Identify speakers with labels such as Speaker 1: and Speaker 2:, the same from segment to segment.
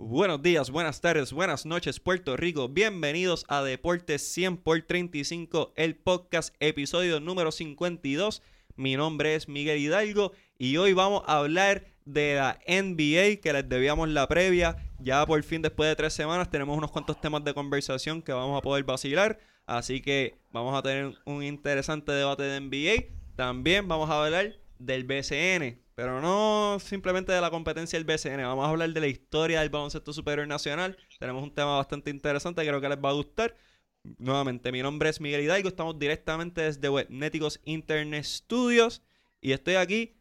Speaker 1: Buenos días, buenas tardes, buenas noches, Puerto Rico. Bienvenidos a Deportes 100 por 35, el podcast episodio número 52. Mi nombre es Miguel Hidalgo y hoy vamos a hablar de la NBA que les debíamos la previa. Ya por fin, después de tres semanas, tenemos unos cuantos temas de conversación que vamos a poder vacilar. Así que vamos a tener un interesante debate de NBA. También vamos a hablar del BCN, pero no simplemente de la competencia del BCN. Vamos a hablar de la historia del baloncesto superior nacional. Tenemos un tema bastante interesante, creo que les va a gustar. Nuevamente, mi nombre es Miguel Hidalgo, estamos directamente desde Webnéticos Internet Studios y estoy aquí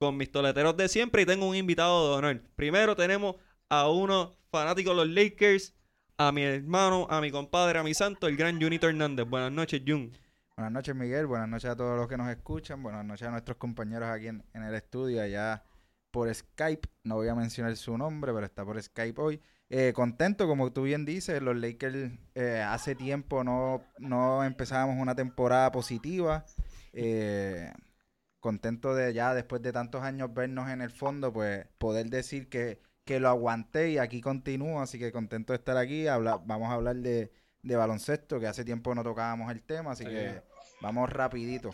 Speaker 1: con mis toleteros de siempre y tengo un invitado de honor. Primero tenemos a uno fanático de los Lakers, a mi hermano, a mi compadre, a mi santo, el gran Junito Hernández. Buenas noches, Jun.
Speaker 2: Buenas noches, Miguel. Buenas noches a todos los que nos escuchan. Buenas noches a nuestros compañeros aquí en, el estudio, allá por Skype. No voy a mencionar su nombre, pero está por Skype hoy. Eh, contento, como tú bien dices, los Lakers eh, hace tiempo no, no empezábamos una temporada positiva. Eh, contento de ya después de tantos años vernos en el fondo, pues poder decir que, que lo aguanté y aquí continúo. Así que contento de estar aquí. Vamos a hablar de de baloncesto, que hace tiempo no tocábamos el tema, así que vamos rapidito.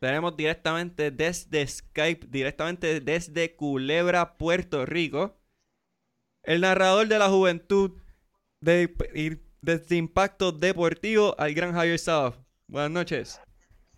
Speaker 1: Tenemos directamente desde Skype, directamente desde Culebra, Puerto Rico, el narrador de la juventud de, desde Impacto Deportivo al Gran Javier South. Buenas noches.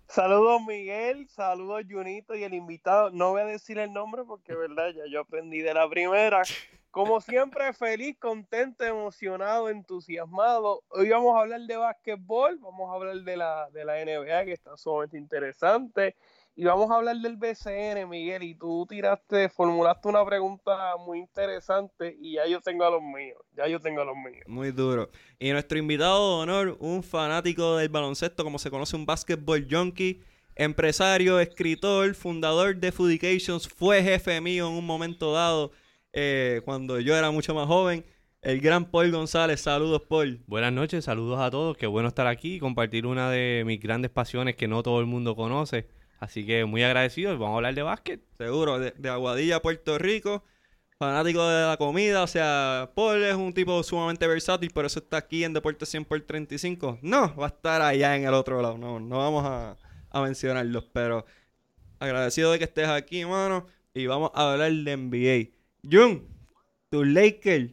Speaker 3: Saludos Miguel, saludos Junito y el invitado. No voy a decir el nombre porque, verdad, ya yo aprendí de la primera. Como siempre, feliz, contento, emocionado, entusiasmado. Hoy vamos a hablar de básquetbol, vamos a hablar de la, de la NBA, que está sumamente interesante. Y vamos a hablar del BCN, Miguel. Y tú tiraste, formulaste una pregunta muy interesante y ya yo tengo a los míos. Ya yo tengo a los míos.
Speaker 1: Muy duro. Y nuestro invitado de honor, un fanático del baloncesto, como se conoce, un basketball junkie, empresario, escritor, fundador de Foodications, fue jefe mío en un momento dado eh, cuando yo era mucho más joven. El gran Paul González, saludos Paul.
Speaker 4: Buenas noches, saludos a todos, qué bueno estar aquí y compartir una de mis grandes pasiones que no todo el mundo conoce. Así que muy agradecido vamos a hablar de básquet.
Speaker 1: Seguro, de, Aguadilla, Puerto Rico, fanático de la comida, o sea, Paul es un tipo sumamente versátil, por eso está aquí en Deportes 100 por 35. No, va a estar allá en el otro lado, no, no vamos a, a mencionarlos, pero agradecido de que estés aquí, hermano, y vamos a hablar de NBA. Jun, tu Lakers,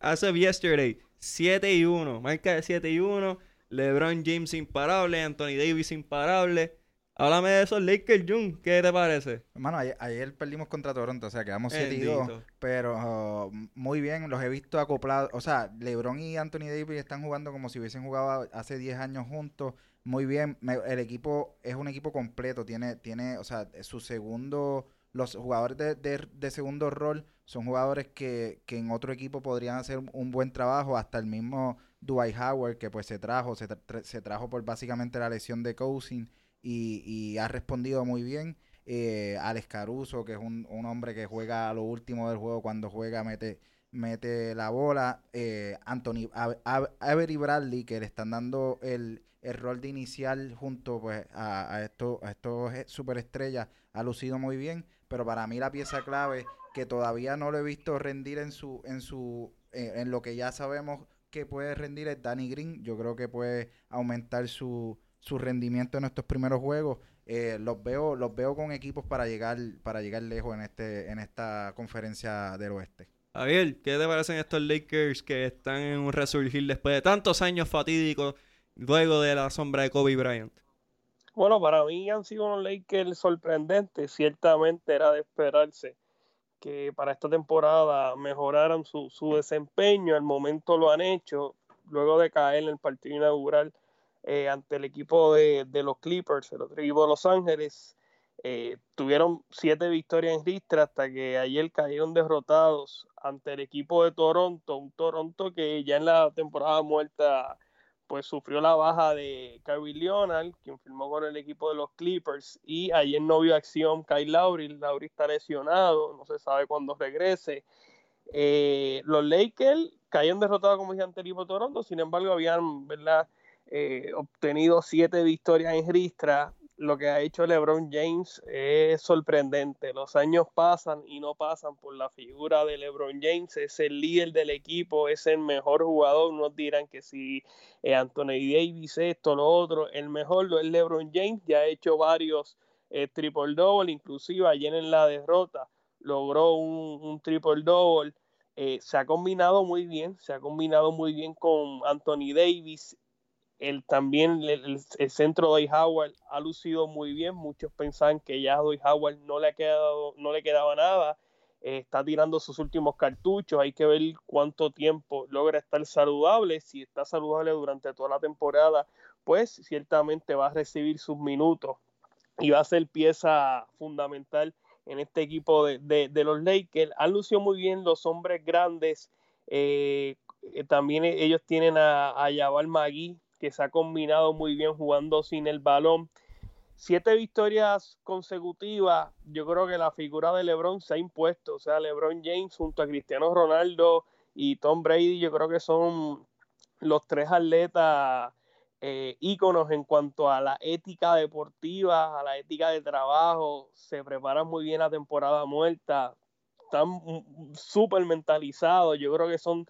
Speaker 1: as of yesterday, 7 y 1, marca de 7 y 1, LeBron James imparable, Anthony Davis imparable. Háblame de esos Lakers, Jun, ¿qué te parece?
Speaker 2: Hermano, ayer, perdimos contra Toronto, o sea, quedamos 7 y 2, pero oh, muy bien, los he visto acoplados, o sea, LeBron y Anthony Davis están jugando como si hubiesen jugado hace 10 años juntos, muy bien, el equipo es un equipo completo, tiene, tiene, o sea, su segundo los jugadores de, segundo rol son jugadores que, en otro equipo podrían hacer un buen trabajo, hasta el mismo Dwight Howard, que pues se trajo, se, trajo por básicamente la lesión de Cousin y, ha respondido muy bien. Eh, Alex Caruso, que es un, hombre que juega a lo último del juego, cuando juega mete, mete la bola. Eh, Anthony Avery Bradley, que le están dando el, rol de inicial junto pues, a, a estos, a estos superestrellas, ha lucido muy bien pero para mí la pieza clave que todavía no lo he visto rendir en su en su eh, en lo que ya sabemos que puede rendir es Danny Green. Yo creo que puede aumentar su, su rendimiento en estos primeros juegos. Eh, los veo los veo con equipos para llegar para llegar lejos en este en esta conferencia del oeste.
Speaker 1: Javier, ¿qué te parecen estos Lakers que están en un resurgir después de tantos años fatídicos luego de la sombra de Kobe Bryant?
Speaker 3: Bueno, para mí han sido unos Lakers sorprendentes. Ciertamente era de esperarse que para esta temporada mejoraran su, desempeño. Al momento lo han hecho. Luego de caer en el partido inaugural eh, ante el equipo de, los Clippers, el otro equipo de Los Ángeles, eh, tuvieron siete victorias en ristra hasta que ayer cayeron derrotados ante el equipo de Toronto. Un Toronto que ya en la temporada muerta pues sufrió la baja de Kyrie Leonard, quien firmó con el equipo de los Clippers, y ayer no vio acción Kyle Lowry, Lowry está lesionado, no se sabe cuándo regrese. Eh, los Lakers caían derrotados como dije ante el equipo Toronto, sin embargo habían ¿verdad? Eh, obtenido siete victorias en ristra, lo que ha hecho LeBron James es sorprendente. Los años pasan y no pasan por la figura de LeBron James. Es el líder del equipo, es el mejor jugador. Unos dirán que si eh, Anthony Davis, esto, lo otro, el mejor lo es LeBron James. Ya ha hecho varios eh, triple double, inclusive ayer en la derrota logró un, triple double. Eh, se ha combinado muy bien, se ha combinado muy bien con Anthony Davis el, también el, centro de Howard ha lucido muy bien. Muchos pensaban que ya a Howard no le, ha quedado, no le quedaba nada. Eh, está tirando sus últimos cartuchos. Hay que ver cuánto tiempo logra estar saludable. Si está saludable durante toda la temporada, pues ciertamente va a recibir sus minutos y va a ser pieza fundamental en este equipo de, los Lakers. Han lucido muy bien los hombres grandes. Eh, eh, también ellos tienen a, a Jabal Magui, que se ha combinado muy bien jugando sin el balón. Siete victorias consecutivas, yo creo que la figura de LeBron se ha impuesto, o sea, LeBron James junto a Cristiano Ronaldo y Tom Brady, yo creo que son los tres atletas eh, íconos en cuanto a la ética deportiva, a la ética de trabajo, se preparan muy bien la temporada muerta, están súper mentalizados, yo creo que son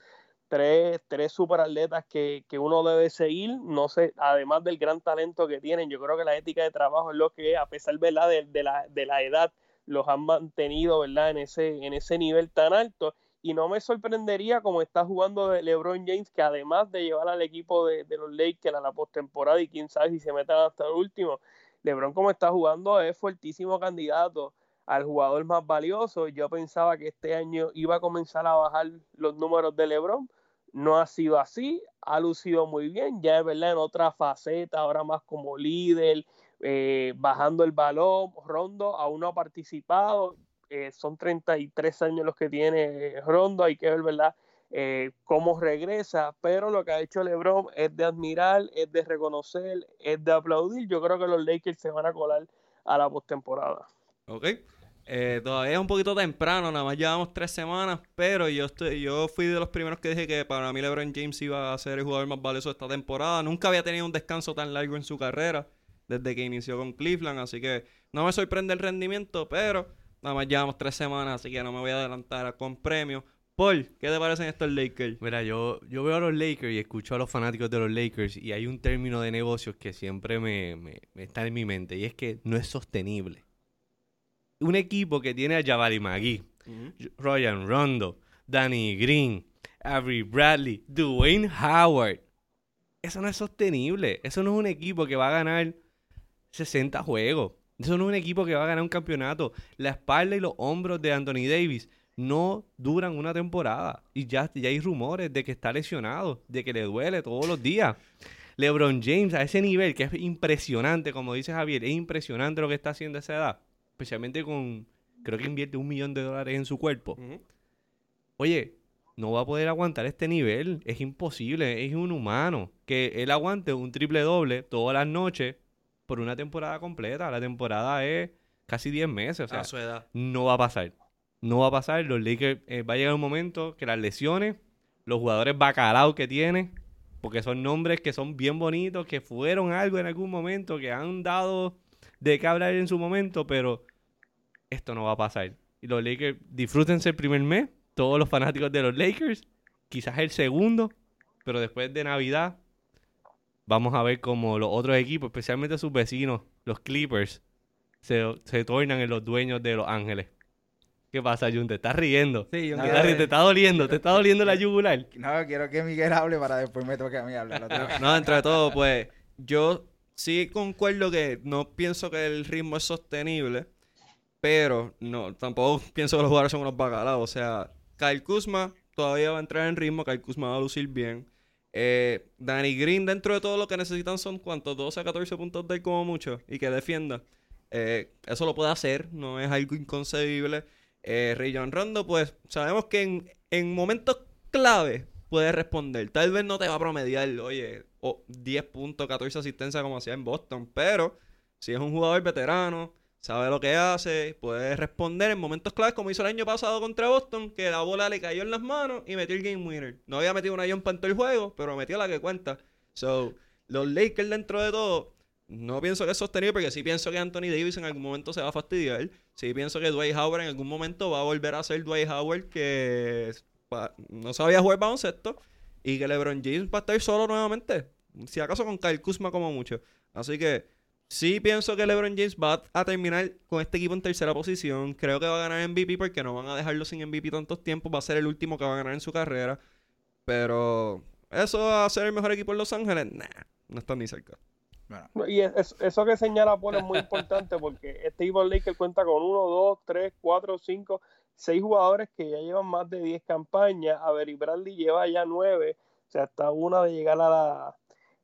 Speaker 3: tres, tres super atletas que, uno debe seguir, no sé, además del gran talento que tienen, yo creo que la ética de trabajo es lo que, a pesar ¿verdad? De, la, de la edad, los han mantenido ¿verdad? En, ese, en ese nivel tan alto. Y no me sorprendería como está jugando LeBron James, que además de llevar al equipo de, los Lakers a la postemporada y quién sabe si se metan hasta el último, LeBron como está jugando es fuertísimo candidato al jugador más valioso. Yo pensaba que este año iba a comenzar a bajar los números de LeBron, no ha sido así, ha lucido muy bien, ya es verdad en otra faceta, ahora más como líder, eh, bajando el balón, Rondo aún no ha participado, eh, son 33 años los que tiene Rondo, hay que ver, ¿verdad? Eh, cómo regresa, pero lo que ha hecho LeBron es de admirar, es de reconocer, es de aplaudir. Yo creo que los Lakers se van a colar a la postemporada.
Speaker 1: Ok. Eh, todavía es un poquito temprano, nada más llevamos tres semanas, pero yo estoy, yo fui de los primeros que dije que para mí LeBron James iba a ser el jugador más valioso de esta temporada. Nunca había tenido un descanso tan largo en su carrera desde que inició con Cleveland, así que no me sorprende el rendimiento, pero nada más llevamos tres semanas, así que no me voy a adelantar con premios. Paul, ¿qué te parecen estos Lakers?
Speaker 4: Mira, yo, yo veo a los Lakers y escucho a los fanáticos de los Lakers y hay un término de negocios que siempre me, me está en mi mente y es que no es sostenible un equipo que tiene a Jabari Magui, Ryan Rondo, Danny Green, Avery Bradley, Dwayne Howard. Eso no es sostenible. Eso no es un equipo que va a ganar 60 juegos. Eso no es un equipo que va a ganar un campeonato. La espalda y los hombros de Anthony Davis no duran una temporada. Y ya, ya hay rumores de que está lesionado, de que le duele todos los días. LeBron James a ese nivel, que es impresionante, como dice Javier, es impresionante lo que está haciendo a esa edad especialmente con, creo que invierte un millón de dólares en su cuerpo. Oye, no va a poder aguantar este nivel, es imposible, es inhumano que él aguante un triple doble todas las noches por una temporada completa. La temporada es casi 10 meses, o sea,
Speaker 1: su edad.
Speaker 4: no va a pasar. No va a pasar, los Lakers eh, va a llegar un momento que las lesiones, los jugadores bacalaos que tiene, porque son nombres que son bien bonitos, que fueron algo en algún momento, que han dado de qué hablar en su momento, pero esto no va a pasar. Y los Lakers, disfrútense el primer mes, todos los fanáticos de los Lakers, quizás el segundo, pero después de Navidad vamos a ver como los otros equipos, especialmente sus vecinos, los Clippers, se, se tornan en los dueños de Los Ángeles. ¿Qué pasa, Jun? ¿Te estás riendo?
Speaker 1: Sí,
Speaker 4: Jun, te, está doliendo, te está doliendo la yugular.
Speaker 2: No, quiero que Miguel hable para después me toque a mí hablar.
Speaker 1: no, entre todo, pues, yo sí concuerdo que no pienso que el ritmo es sostenible, pero no, tampoco pienso que los jugadores son unos bacalaos. O sea, Kyle Kuzma todavía va a entrar en ritmo, Kyle Kuzma va a lucir bien. Eh, Danny Green, dentro de todo lo que necesitan son cuántos, 12 a 14 puntos de como mucho y que defienda. Eh, eso lo puede hacer, no es algo inconcebible. Eh, Rayon Rondo, pues sabemos que en, en momentos clave puede responder. Tal vez no te va a promediar, oye, o 10 puntos, 14 asistencias como hacía en Boston. Pero si es un jugador veterano, sabe lo que hace, puede responder en momentos claves como hizo el año pasado contra Boston, que la bola le cayó en las manos y metió el game winner. No había metido una jumpa en todo el juego, pero metió la que cuenta. So, los Lakers dentro de todo no pienso que es sostenible porque sí pienso que Anthony Davis en algún momento se va a fastidiar. Sí pienso que Dwight Howard en algún momento va a volver a ser Dwight Howard que no sabía jugar baloncesto y que LeBron James va a estar solo nuevamente. Si acaso con Kyle Kuzma como mucho. Así que sí pienso que LeBron James va a terminar con este equipo en tercera posición. Creo que va a ganar MVP porque no van a dejarlo sin MVP tantos tiempos. Va a ser el último que va a ganar en su carrera. Pero eso va a ser el mejor equipo en Los Ángeles. Nah, no están ni cerca.
Speaker 3: Y eso que señala Paul es muy importante porque este equipo Lakers cuenta con 1, 2, 3, 4, 5, 6 jugadores que ya llevan más de 10 campañas. Avery Bradley lleva ya 9, o sea, hasta una de llegar a la,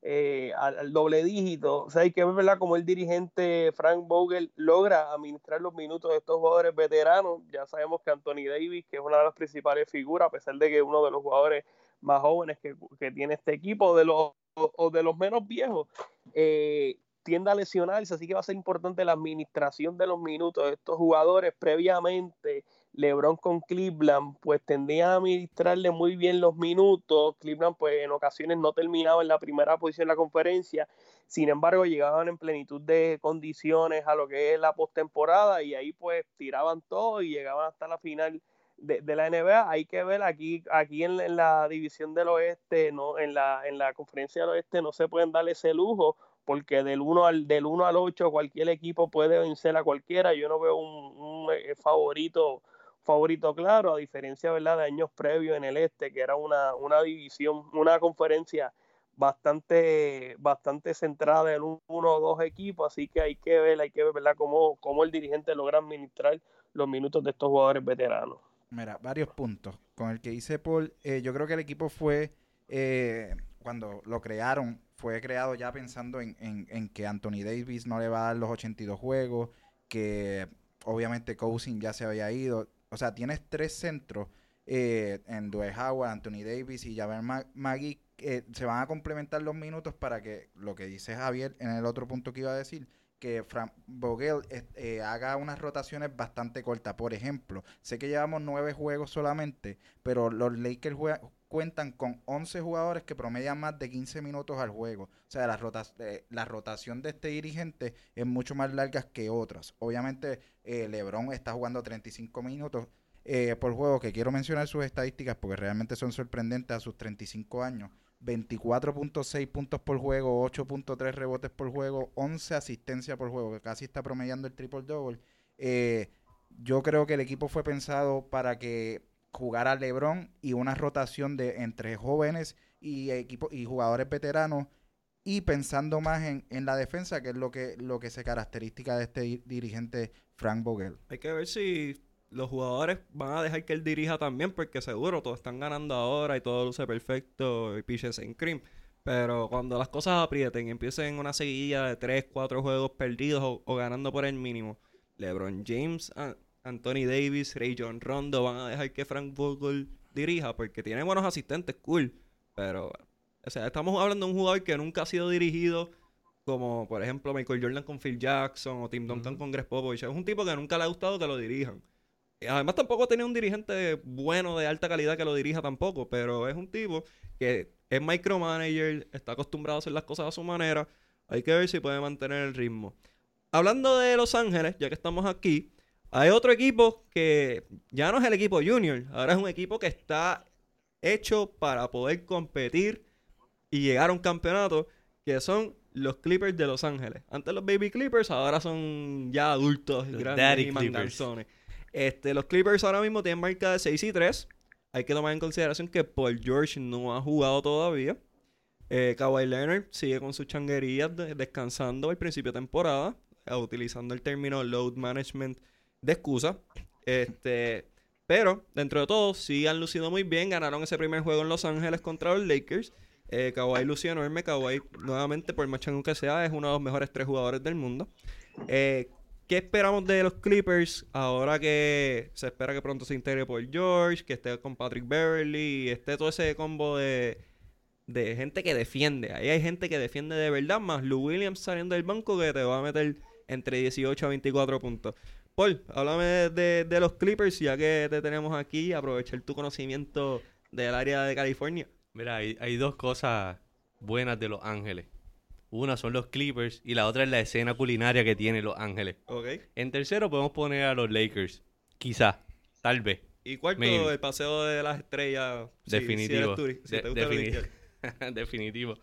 Speaker 3: eh, al, doble dígito. O sea, hay que ver cómo el dirigente Frank Vogel logra administrar los minutos de estos jugadores veteranos. Ya sabemos que Anthony Davis, que es una de las principales figuras, a pesar de que es uno de los jugadores más jóvenes que, que tiene este equipo, de los o, de los menos viejos, eh, tiende a lesionarse, así que va a ser importante la administración de los minutos de estos jugadores previamente. LeBron con Cleveland, pues tendría a administrarle muy bien los minutos. Cleveland, pues en ocasiones no terminaba en la primera posición de la conferencia, sin embargo, llegaban en plenitud de condiciones a lo que es la postemporada y ahí pues tiraban todo y llegaban hasta la final de, la NBA hay que ver aquí aquí en, la división del oeste no en la en la conferencia del oeste no se pueden dar ese lujo porque del 1 al del 1 al 8 cualquier equipo puede vencer a cualquiera. Yo no veo un, eh, favorito favorito claro a diferencia verdad de años previos en el este que era una, una división una conferencia bastante bastante centrada en uno o dos equipos así que hay que ver hay que ver verdad cómo, cómo el dirigente logra administrar los minutos de estos jugadores veteranos
Speaker 2: Mira, varios puntos. Con el que hice Paul, eh, yo creo que el equipo fue, eh, cuando lo crearon, fue creado ya pensando en, en, que Anthony Davis no le va a dar los 82 juegos, que obviamente Cousin ya se había ido. O sea, tienes tres centros eh, en Dwayne Howard, Anthony Davis y Javier Magui se van a complementar los minutos para que lo que dice Javier en el otro punto que iba a decir, que Frank Vogel eh, haga unas rotaciones bastante cortas. Por ejemplo, sé que llevamos nueve juegos solamente, pero los Lakers cuentan con 11 jugadores que promedian más de 15 minutos al juego. O sea, la, eh, la rotación de este dirigente es mucho más larga que otras. Obviamente, eh, LeBron está jugando 35 minutos. por juego, que quiero mencionar sus estadísticas porque realmente son sorprendentes a sus 35 años. 24.6 puntos por juego, 8.3 rebotes por juego, 11 asistencias por juego, que casi está promediando el triple double. Eh, yo creo que el equipo fue pensado para que jugara LeBron y una rotación de entre jóvenes y equipo, y jugadores veteranos y pensando más en, en, la defensa, que es lo que, lo que se característica de este dirigente Frank Vogel.
Speaker 1: Hay que ver si los jugadores van a dejar que él dirija también, porque seguro todos están ganando ahora y todo luce perfecto y piches en cream. Pero cuando las cosas aprieten y empiecen una seguilla de 3, 4 juegos perdidos o, ganando por el mínimo, LeBron James, Anthony Davis, Ray John Rondo van a dejar que Frank Vogel dirija porque tiene buenos asistentes, cool. Pero, o sea, estamos hablando de un jugador que nunca ha sido dirigido como, por ejemplo, Michael Jordan con Phil Jackson o Tim Duncan con Greg Popovich. Es un tipo que nunca le ha gustado que lo dirijan. Además, tampoco tiene un dirigente bueno de alta calidad que lo dirija tampoco, pero es un tipo que es micromanager, está acostumbrado a hacer las cosas a su manera. Hay que ver si puede mantener el ritmo. Hablando de Los Ángeles, ya que estamos aquí, hay otro equipo que ya no es el equipo junior, ahora es un equipo que está hecho para poder competir y llegar a un campeonato, que son los Clippers de Los Ángeles. Antes los Baby Clippers, ahora son ya adultos, grandes y manganzones. Este, los Clippers ahora mismo tienen marca de 6 y 3. Hay que tomar en consideración que Paul George no ha jugado todavía. Eh, Kawhi Leonard sigue con sus changuerías descansando al principio de temporada, eh, utilizando el término load management de excusa. Este, pero, dentro de todo, sí han lucido muy bien. Ganaron ese primer juego en Los Ángeles contra los Lakers. Eh, Kawhi lució enorme. Kawhi, nuevamente, por más chango que sea, es uno de los mejores tres jugadores del mundo. Eh, ¿Qué esperamos de los Clippers ahora que se espera que pronto se integre por George, que esté con Patrick Beverly, esté todo ese combo de, gente que defiende? Ahí hay gente que defiende de verdad, más Lou Williams saliendo del banco que te va a meter entre 18 a 24 puntos. Paul, háblame de, de los Clippers, ya que te tenemos aquí, aprovechar tu conocimiento del área de California.
Speaker 4: Mira, hay, hay dos cosas buenas de Los Ángeles. Una son los Clippers y la otra es la escena culinaria que tiene Los Ángeles. En tercero podemos poner a los Lakers. Quizás, tal vez.
Speaker 1: Y cuarto, el paseo de las estrellas.
Speaker 4: Definitivo. Definitivo.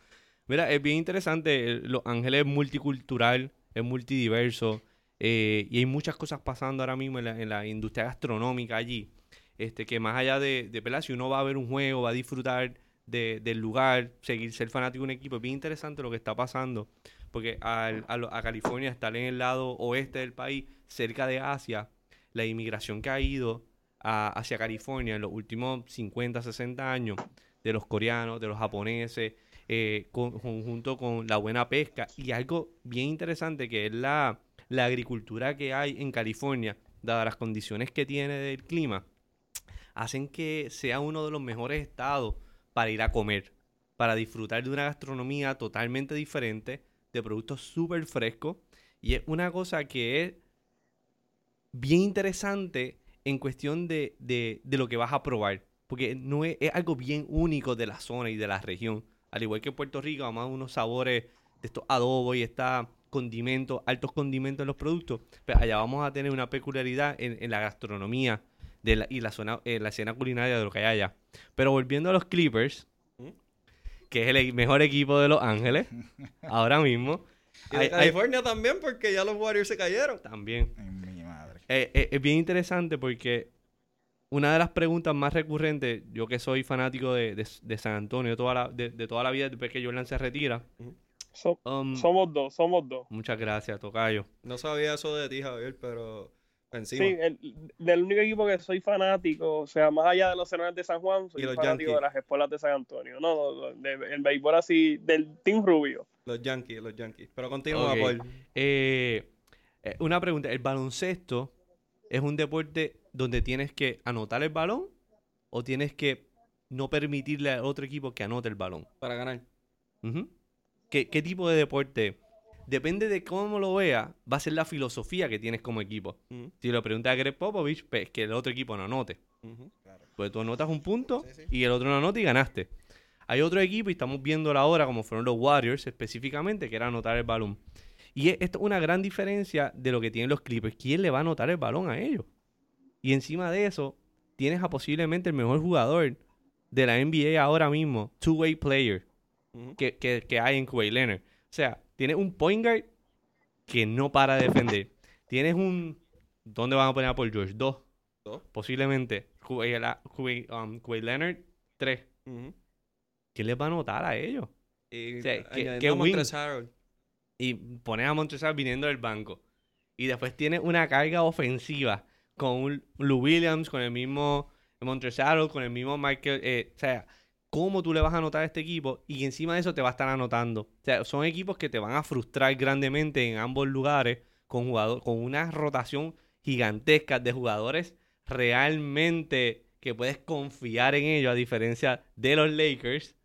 Speaker 4: Mira, es bien interesante. Los Ángeles es multicultural, es multidiverso. Eh, y hay muchas cosas pasando ahora mismo en la, industria gastronómica allí. Este, que más allá de, de si uno va a ver un juego, va a disfrutar del lugar, seguir ser fanático de un equipo. Es bien interesante lo que está pasando, porque a, California, estar en el lado oeste del país, cerca de Asia, la inmigración que ha ido hacia California en los últimos 50, 60 años, de los coreanos, de los japoneses, eh, con la buena pesca y algo bien interesante que es la, la agricultura que hay en California, dadas las condiciones que tiene del clima, hacen que sea uno de los mejores estados para ir a comer, para disfrutar de una gastronomía totalmente diferente, de productos súper frescos. Y es una cosa que es bien interesante en cuestión de, lo que vas a probar. Porque no es, algo bien único de la zona y de la región. Al igual que en Puerto Rico, además unos sabores de estos adobos y está condimentos, altos condimentos en los productos. Pero allá vamos a tener una peculiaridad en, la gastronomía de y la, zona, la escena culinaria de lo que hay allá. Pero volviendo a los Clippers, que es el mejor equipo de Los Ángeles, ahora mismo.
Speaker 1: Y de California también, porque ya los Warriors se cayeron.
Speaker 4: También. mi madre. Eh, eh, es bien interesante porque una de las preguntas más recurrentes, yo que soy fanático de, San Antonio toda la, de, toda la vida, después que Jordan se retira.
Speaker 3: Um, somos dos, somos dos.
Speaker 4: Muchas gracias, Tocayo.
Speaker 1: No sabía eso de ti, Javier, pero Sí,
Speaker 3: el, del único equipo que soy fanático, o sea, más allá de los Senadores de San Juan, soy fanático de las Espuelas de San Antonio. No, el béisbol así, del Team Rubio.
Speaker 1: Los Yankees, los Yankees. Pero continúa, Paul.
Speaker 4: Eh, eh, una pregunta, ¿el baloncesto es un deporte donde tienes que anotar el balón o tienes que no permitirle a otro equipo que anote el balón?
Speaker 1: Para ganar.
Speaker 4: ¿Qué, ¿Qué tipo de deporte depende de cómo lo vea, va a ser la filosofía que tienes como equipo. Si lo preguntas a Greg Popovich, pues que el otro equipo no anote. Pues tú anotas un punto y el otro no anota y ganaste. Hay otro equipo y estamos viendo ahora, como fueron los Warriors específicamente, que era anotar el balón. Y esto es una gran diferencia de lo que tienen los Clippers. ¿Quién le va a anotar el balón a ellos? Y encima de eso, tienes a posiblemente el mejor jugador de la NBA ahora mismo, two-way player, que, que, hay en Kuwait Leonard. O sea, Tienes un point guard que no para de defender. Tienes un. ¿Dónde van a poner a Paul George? Dos. ¿Dos? Posiblemente. Kawhi um, Leonard, tres. ¿Qué les va a notar a ellos?
Speaker 1: Y, o sea, que,
Speaker 4: y pones a Montrezl viniendo del banco. Y después tienes una carga ofensiva con un Lou Williams, con el mismo Montrezl, con el mismo Michael. Eh, o sea, cómo tú le vas a anotar a este equipo y encima de eso te va a estar anotando. O sea, son equipos que te van a frustrar grandemente en ambos lugares con, jugador, con una rotación gigantesca de jugadores realmente que puedes confiar en ellos a diferencia de los Lakers.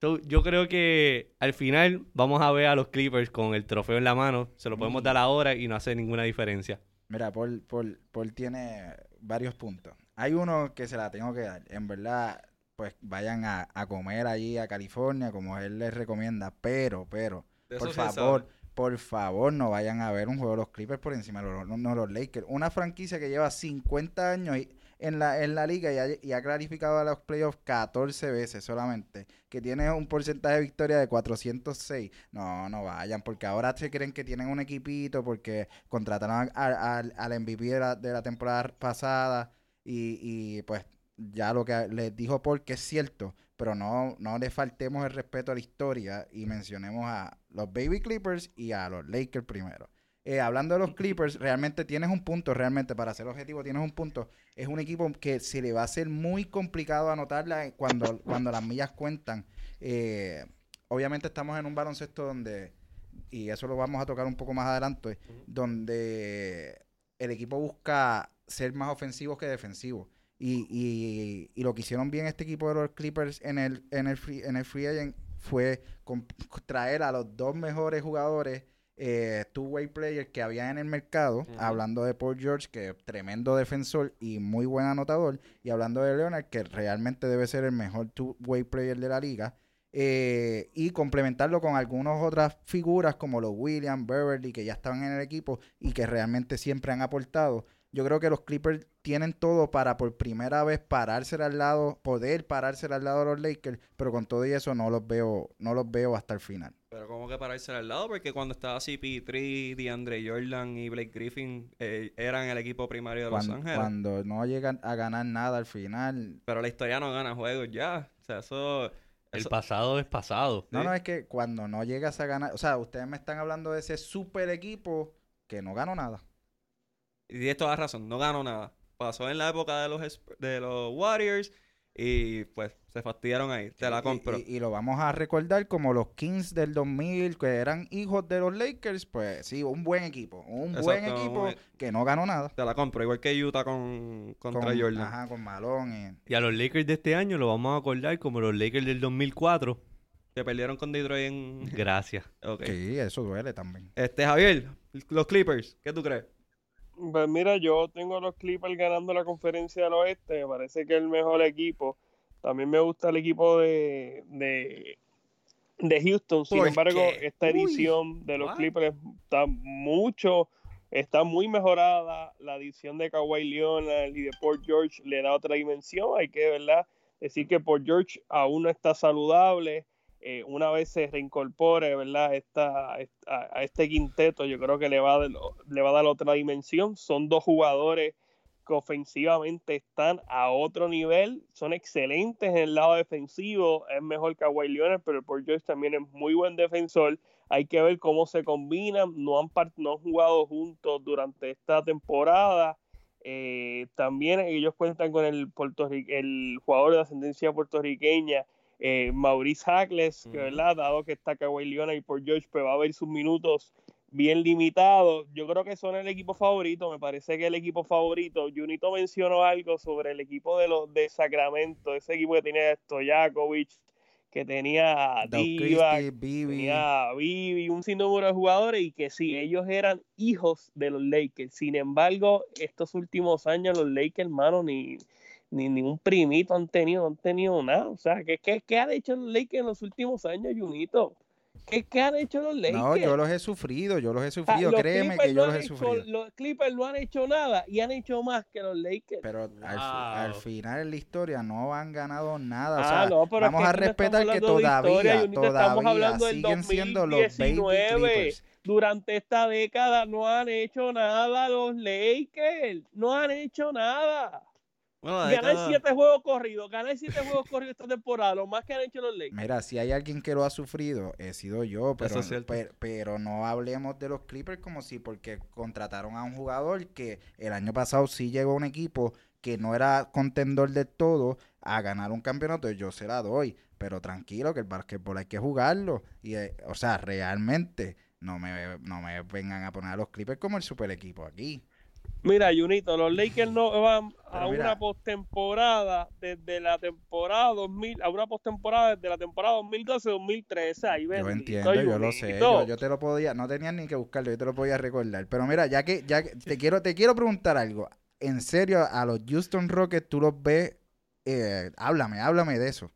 Speaker 4: yo creo que al final vamos a ver a los Clippers con el trofeo en la mano, se lo podemos mm. dar ahora y no hace ninguna diferencia.
Speaker 2: Mira, Paul, Paul, Paul tiene varios puntos. Hay uno que se la tengo que dar. En verdad, pues vayan a, comer allí a California, como él les recomienda. Pero, pero, por favor, por favor, no vayan a ver un juego de los Clippers por encima de los, los Lakers. Una franquicia que lleva 50 años en la, en la liga y ha, y ha clarificado a los playoffs 14 veces solamente, que tiene un porcentaje de victoria de 406. No, no vayan, porque ahora se creen que tienen un equipito, porque contrataron al MVP de la, de la temporada pasada y, y pues ya lo que les dijo Paul que es cierto, pero no, no le faltemos el respeto a la historia y mencionemos a los Baby Clippers y a los Lakers primero. Eh, hablando de los Clippers, realmente tienes un punto, realmente para ser objetivo tienes un punto. Es un equipo que se le va a hacer muy complicado anotarla cuando, cuando las millas cuentan. Eh, obviamente estamos en un baloncesto donde, y eso lo vamos a tocar un poco más adelante, donde el equipo busca ser más ofensivo que defensivo. Y, y, lo que hicieron bien este equipo de los Clippers en el, en el, free, en el free agent fue traer a los dos mejores jugadores, eh, two-way players que había en el mercado, hablando de Paul George, que es tremendo defensor y muy buen anotador, y hablando de Leonard, que realmente debe ser el mejor two-way player de la liga. eh, y complementarlo con algunas otras figuras como los Williams, Beverly, que ya estaban en el equipo y que realmente siempre han aportado. Yo creo que los Clippers tienen todo para por primera vez pararse al lado, poder pararse al lado de los Lakers, pero con todo y eso no los veo, no los veo hasta el final.
Speaker 1: Pero como que pararse al lado, porque cuando estaba CP3, DeAndre Jordan y Blake Griffin eh, eran el equipo primario de Los Ángeles.
Speaker 2: Cuando no llegan a ganar nada al final.
Speaker 1: Pero la historia no gana juegos ya. O sea, eso
Speaker 4: el pasado es pasado.
Speaker 2: No, no, es que cuando no llegas a ganar, o sea, ustedes me están hablando de ese super equipo que no ganó nada.
Speaker 1: Y tienes toda razón, no ganó nada. Pasó en la época de los, de los Warriors y pues se fastidiaron ahí. Te la compro.
Speaker 2: Y, lo vamos a recordar como los Kings del 2000, que eran hijos de los Lakers. Pues sí, un buen equipo. Un buen equipo que no ganó nada.
Speaker 1: Te la compro. Igual que Utah con, contra Jordan.
Speaker 2: Ajá, con Malone.
Speaker 4: Y... a los Lakers de este año lo vamos a acordar como los Lakers del 2004.
Speaker 1: Que perdieron con Detroit en...
Speaker 4: Gracias.
Speaker 2: Sí, eso duele también.
Speaker 1: Este, Javier, los Clippers, ¿qué tú crees?
Speaker 3: Pues mira, yo tengo a los Clippers ganando la conferencia del oeste, me parece que es el mejor equipo. También me gusta el equipo de, de, Houston, sin embargo, esta edición de los Clippers está mucho, está muy mejorada. La edición de Kawhi Leonard y de Port George le da otra dimensión. Hay que, ¿verdad? Decir que Port George aún no está saludable. Eh, una vez se reincorpore, ¿verdad? Esta, a, este quinteto, yo creo que le va, a, le va a dar otra dimensión. Son dos jugadores que ofensivamente están a otro nivel, son excelentes en el lado defensivo, es mejor que Kawhi Leonard, pero Paul George también es muy buen defensor. Hay que ver cómo se combinan, no han, no han jugado juntos durante esta temporada. Eh, también ellos cuentan con el, el jugador de ascendencia puertorriqueña eh, Maurice Hackles, que verdad, dado que está Kawhi Leonard y por George, pues va a ver sus minutos bien limitados. Yo creo que son el equipo favorito, me parece que el equipo favorito. Junito mencionó algo sobre el equipo de los de Sacramento, ese equipo que tenía Stojakovic, que tenía Diva, tenía Bibi, un sinnúmero de jugadores y que sí, ellos eran hijos de los Lakers. Sin embargo, estos últimos años los Lakers, hermano, ni ni ningún primito han tenido, han tenido nada. O sea, ¿qué, qué, qué han hecho los Lakers en los últimos años, Junito? ¿Qué, ¿Qué, han hecho los Lakers?
Speaker 2: No, yo los he sufrido, yo los he sufrido, créeme que yo los he sufrido.
Speaker 3: Los Clippers no han hecho nada y han hecho más que los Lakers.
Speaker 2: Pero al, final en la historia no han ganado nada. O ah, vamos a respetar que todavía, todavía siguen siendo los baby Clippers.
Speaker 3: Durante esta década no han hecho nada los Lakers, no han hecho nada ganar siete juegos corridos, ganar siete juegos corridos esta temporada, lo más que han hecho los Lakers.
Speaker 2: Mira, si hay alguien que lo ha sufrido, he sido yo, pero, pero, no hablemos de los Clippers como si porque contrataron a un jugador que el año pasado sí llegó a un equipo que no era contendor de todo a ganar un campeonato, yo se la doy, pero tranquilo que el básquetbol hay que jugarlo y eh, o sea, realmente no me, no me vengan a poner a los Clippers como el super equipo aquí.
Speaker 3: Mira, Junito, los Lakers no van a una postemporada desde la temporada 2000, a una postemporada desde la temporada 2012-2013.
Speaker 2: Yo entiendo, yo lo sé, yo, te lo podía, no tenías ni que buscarlo, yo te lo podía recordar. Pero mira, ya que, ya te quiero, te quiero preguntar algo. En serio, a los Houston Rockets tú los ves, eh, háblame, háblame de eso.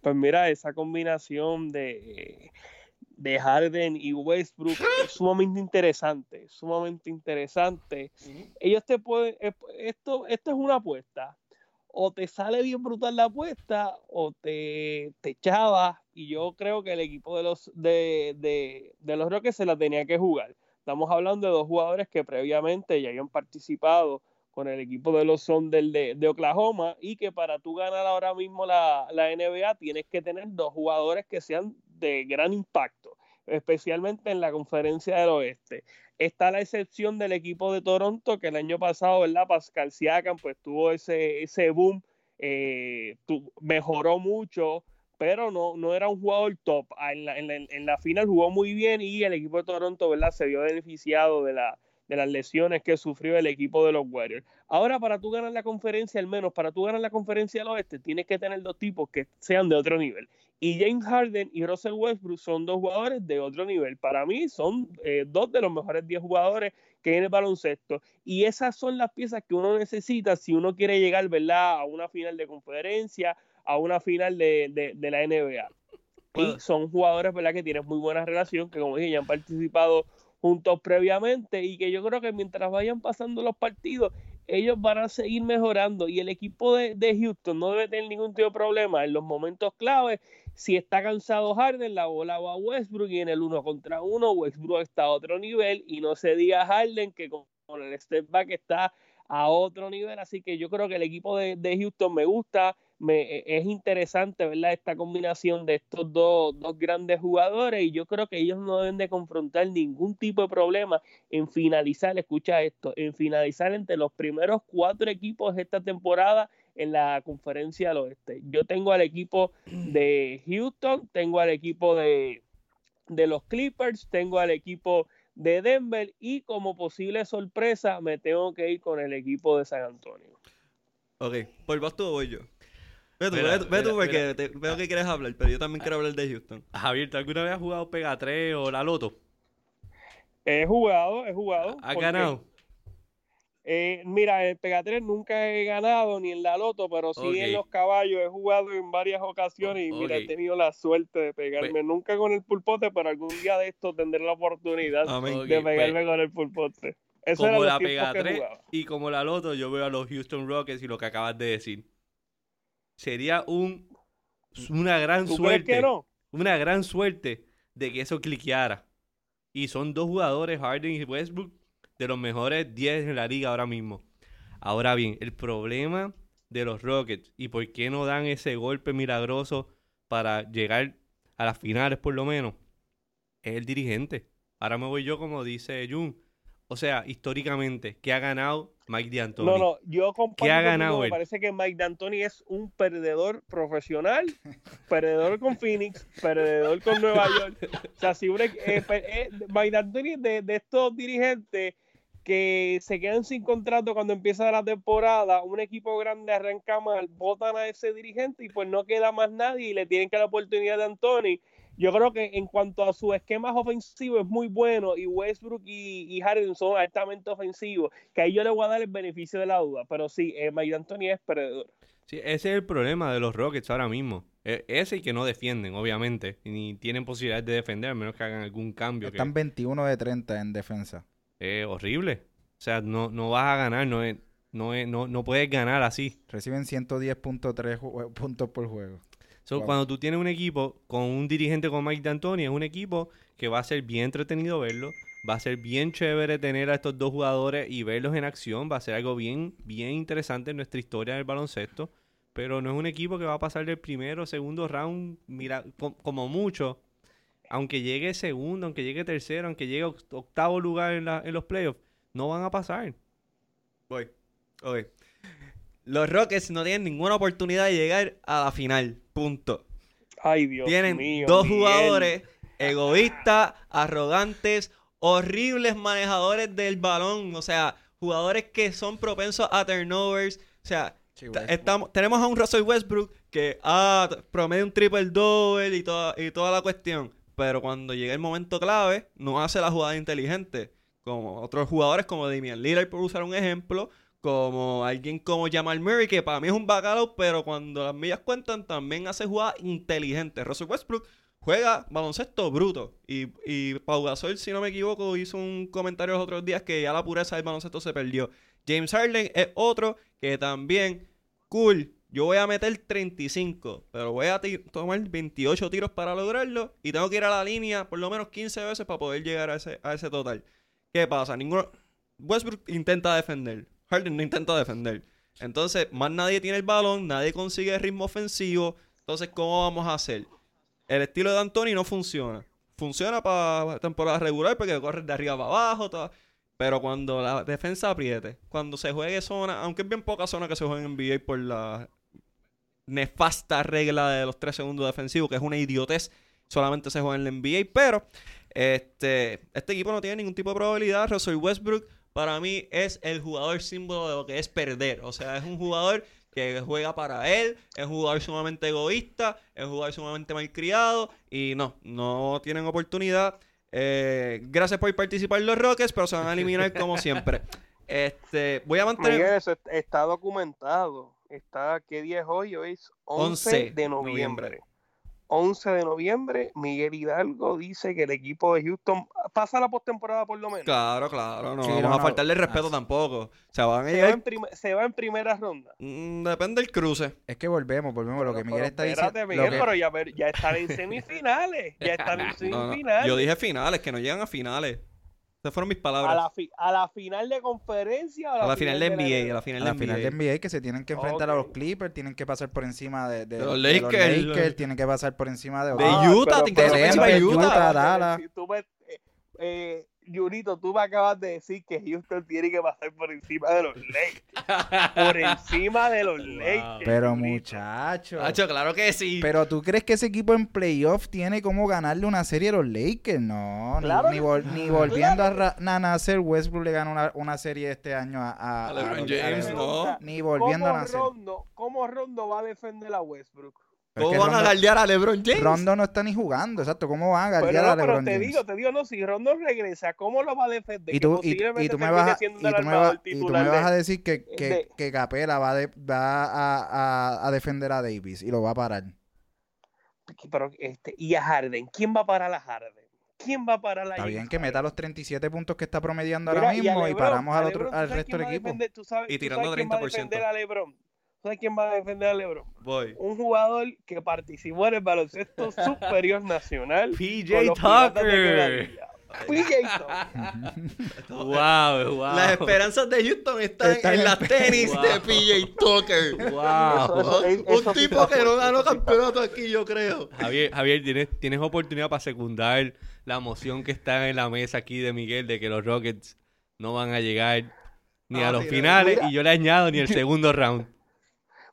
Speaker 3: Pues mira, esa combinación de de Harden y Westbrook es sumamente interesante, sumamente interesante. Ellos te pueden, eh, esto, esto es una apuesta. O te sale bien brutal la apuesta o te, te echaba. Y yo creo que el equipo de los, de, de, de los Rockets se la tenía que jugar. Estamos hablando de dos jugadores que previamente ya habían participado con el equipo de los Sonders de, de, Oklahoma y que para tú ganar ahora mismo la, la NBA tienes que tener dos jugadores que sean de gran impacto, especialmente en la conferencia del oeste. Está la excepción del equipo de Toronto, que el año pasado, ¿verdad? Pascal Siakam, pues tuvo ese, ese boom, eh, mejoró mucho, pero no, no era un jugador top. Ah, en la, en, la, final jugó muy bien y el equipo de Toronto, ¿verdad? Se vio beneficiado de, la, de las lesiones que sufrió el equipo de los Warriors. Ahora, para tú ganar la conferencia, al menos para tú ganar la conferencia del oeste, tienes que tener dos tipos que sean de otro nivel. Y James Harden y Russell Westbrook son dos jugadores de otro nivel. Para mí son eh, dos de los mejores 10 jugadores que hay en el baloncesto. Y esas son las piezas que uno necesita si uno quiere llegar ¿verdad? a una final de conferencia, a una final de, de, la NBA. Y son jugadores, ¿verdad? Que tienen muy buena relación, que como dije, ya han participado juntos previamente y que yo creo que mientras vayan pasando los partidos, ellos van a seguir mejorando y el equipo de, Houston no debe tener ningún tipo de problema en los momentos claves. Si está cansado Harden, la bola va a Westbrook y en el uno contra uno Westbrook está a otro nivel y no se diga Harden que con, el step back está a otro nivel. Así que yo creo que el equipo de, de Houston me gusta me, e, es interesante, ¿verdad? Esta combinación de estos dos, grandes jugadores y yo creo que ellos no deben de confrontar ningún tipo de problema en finalizar, escucha esto, en finalizar entre los primeros cuatro equipos de esta temporada en la conferencia del oeste. Yo tengo al equipo de Houston, tengo al equipo de, de los Clippers, tengo al equipo de Denver y como posible sorpresa me tengo que ir con el equipo de San Antonio.
Speaker 1: Ok, por vos tú voy yo. Ve tú, ve, tú porque veo que quieres hablar, pero yo también quiero hablar de Houston.
Speaker 4: Javier, ¿tú alguna vez has jugado Pega 3 o la Loto?
Speaker 3: He jugado, he jugado.
Speaker 4: ¿Has ganado?
Speaker 3: Eh, mira, en Pega 3 nunca he ganado ni en la Loto, pero sí en los caballos he jugado en varias ocasiones y mira, he tenido la suerte de pegarme. Pues nunca con el pulpote, pero algún día de estos tendré la oportunidad de pegarme pues con el pulpote.
Speaker 4: Eso como la Pega 3 y como la Loto, yo veo a los Houston Rockets y lo que acabas de decir sería un, una gran suerte. Una gran suerte de que eso cliqueara. Y son dos jugadores, Harden y Westbrook, de los mejores 10 en la liga ahora mismo. Ahora bien, el problema de los Rockets y por qué no dan ese golpe milagroso para llegar a las finales por lo menos, es el dirigente. Ahora me voy yo como dice Jun. O sea, históricamente, ¿qué ha ganado Mike D'Antoni?
Speaker 3: No, no, yo comparto ¿Qué ha ganado Me parece que Mike D'Antoni es un perdedor profesional, perdedor con Phoenix, perdedor con Nueva York. O sea, si eh, eh, Mike D'Antoni de, de estos dirigentes que se quedan sin contrato cuando empieza la temporada, un equipo grande arranca mal, votan a ese dirigente y pues no queda más nadie y le tienen que dar la oportunidad de Anthony yo creo que en cuanto a su esquemas ofensivos es muy bueno y Westbrook y, Harden son altamente ofensivos, que ahí yo le voy a dar el beneficio de la duda, pero sí, eh, Mike Anthony es perdedor.
Speaker 4: Sí, ese es el problema de los Rockets ahora mismo. E, ese y que no defienden, obviamente, ni tienen posibilidad de defender, a menos que hagan algún cambio.
Speaker 2: Están 21 de 30 en defensa.
Speaker 4: Es horrible. O sea, no, no vas a ganar, no, no, no, no puedes ganar así.
Speaker 2: Reciben 110.3 puntos por juego.
Speaker 4: Cuando tú tienes un equipo con un dirigente como Mike D'Antoni, es un equipo que va a ser bien entretenido verlo. Va a ser bien chévere tener a estos dos jugadores y verlos en acción. Va a ser algo bien, bien interesante en nuestra historia del baloncesto. Pero no es un equipo que va a pasar del primero o segundo round, mira, como mucho. Aunque llegue segundo, aunque llegue tercero, aunque llegue octavo lugar en, en los playoffs, no van a pasar.
Speaker 1: Voy. Ok. Los Rockets no tienen ninguna oportunidad de llegar a la final. Punto.
Speaker 3: Ay, Dios
Speaker 1: Tienen dos jugadores egoístas, arrogantes, horribles manejadores del balón. O sea, jugadores que son propensos a turnovers. O sea, estamos, tenemos a un Russell Westbrook que ah, promete un triple double y toda, y toda la cuestión. Pero cuando llega el momento clave, no hace la jugada inteligente. Como otros jugadores como Damian Lillard, por usar un ejemplo, como alguien como Jamal Murray, que para mí es un bacalao, pero cuando las millas cuentan, también hace jugadas inteligentes. Russell Westbrook juega baloncesto bruto. Y, y Pau Gasol, si no me equivoco, hizo un comentario los otros días que ya la pureza del baloncesto se perdió. James Harden es otro que también, cool, yo voy a meter 35, pero voy a tomar 28 tiros para lograrlo y tengo que ir a la línea por lo menos 15 veces para poder llegar a ese, a ese total. ¿Qué pasa? Ninguno... Westbrook intenta defender. Harden no intenta defender. Entonces, más nadie tiene el balón, nadie consigue el ritmo ofensivo. Entonces, ¿cómo vamos a hacer? El estilo de Anthony no funciona. Funciona para temporada regular porque corre de arriba para abajo. Pero cuando la defensa apriete, cuando se juegue zona, aunque es bien poca zona que se juega en NBA por la nefasta regla de los tres segundos defensivos, que es una idiotez, solamente se juega en la NBA. Pero este, este equipo no tiene ningún tipo de probabilidad. Russell Westbrook para mí es el jugador símbolo de lo que es perder. O sea, es un jugador que juega para él, es un jugador sumamente egoísta, es un jugador sumamente malcriado y no, no tienen oportunidad. Eh, gracias por participar en los Rockets, pero se van a eliminar como siempre. Este, voy a mantener.
Speaker 3: eso está documentado. Está, ¿qué día es hoy? Hoy es 11, de noviembre. 11 de noviembre, Miguel Hidalgo dice que el equipo de Houston pasa la postemporada por lo menos.
Speaker 1: Claro, claro, no vamos a faltarle respeto tampoco. Se, van a se,
Speaker 3: va en se, va en primera ronda.
Speaker 1: Mm, depende del cruce.
Speaker 2: Es que volvemos, volvemos. lo que Miguel está diciendo.
Speaker 3: Miguel, pero ya, ya, están en semifinales. Ya están en semifinales.
Speaker 1: yo dije finales, que no llegan a finales. Esas fueron mis palabras.
Speaker 3: A la, final de conferencia.
Speaker 1: A la, final, de NBA. a la final, de,
Speaker 2: NBA. final de NBA que se tienen que enfrentar a los Clippers, tienen que pasar por encima de, de, los, Lakers, tienen que pasar por encima de,
Speaker 1: de Utah, tienen que pasar por encima de Utah.
Speaker 3: Dallas. Eh, eh, Junito, tú me acabas de decir que Houston tiene que pasar por encima de los Lakers. por encima de los Lakers.
Speaker 2: Pero muchacho.
Speaker 1: claro que sí.
Speaker 2: Pero tú crees que ese equipo en playoff tiene como ganarle una serie a los Lakers? No, ni, volviendo a, nacer, Westbrook le ganó una, una, serie este año a,
Speaker 1: LeBron James, no.
Speaker 2: Ni volviendo a nacer.
Speaker 3: ¿Cómo Rondo va a defender a Westbrook?
Speaker 1: ¿Cómo van a galdear a LeBron James?
Speaker 2: Rondo no está ni jugando, exacto. ¿Cómo van a galdear a LeBron
Speaker 3: pero
Speaker 2: te
Speaker 3: digo, te digo, no, si Rondo regresa, ¿cómo lo va a defender?
Speaker 2: Y tú, y, tú me vas, y tú me, vas a decir que, que, que Capela va, va a, a, defender a Davis y lo va a parar.
Speaker 3: Pero, este, y a Harden, ¿quién va a parar a Harden? ¿Quién va a parar a
Speaker 2: Está bien que meta los 37 puntos que está promediando ahora mismo y, paramos al, otro, al resto del equipo.
Speaker 1: y tirando 30%.
Speaker 3: ¿Sabes quién va a defender a LeBron?
Speaker 1: Voy.
Speaker 3: Un jugador que participó en el baloncesto superior nacional.
Speaker 1: PJ Tucker.
Speaker 3: PJ Tucker.
Speaker 1: wow, wow. Las esperanzas de Houston están, en las tenis de PJ Tucker. Wow. Un tipo que no ganó campeonato aquí, yo creo.
Speaker 4: Javier, Javier tienes, tienes oportunidad para secundar la emoción que está en la mesa aquí de Miguel de que los Rockets no van a llegar ni a los finales y yo le añado ni el segundo round.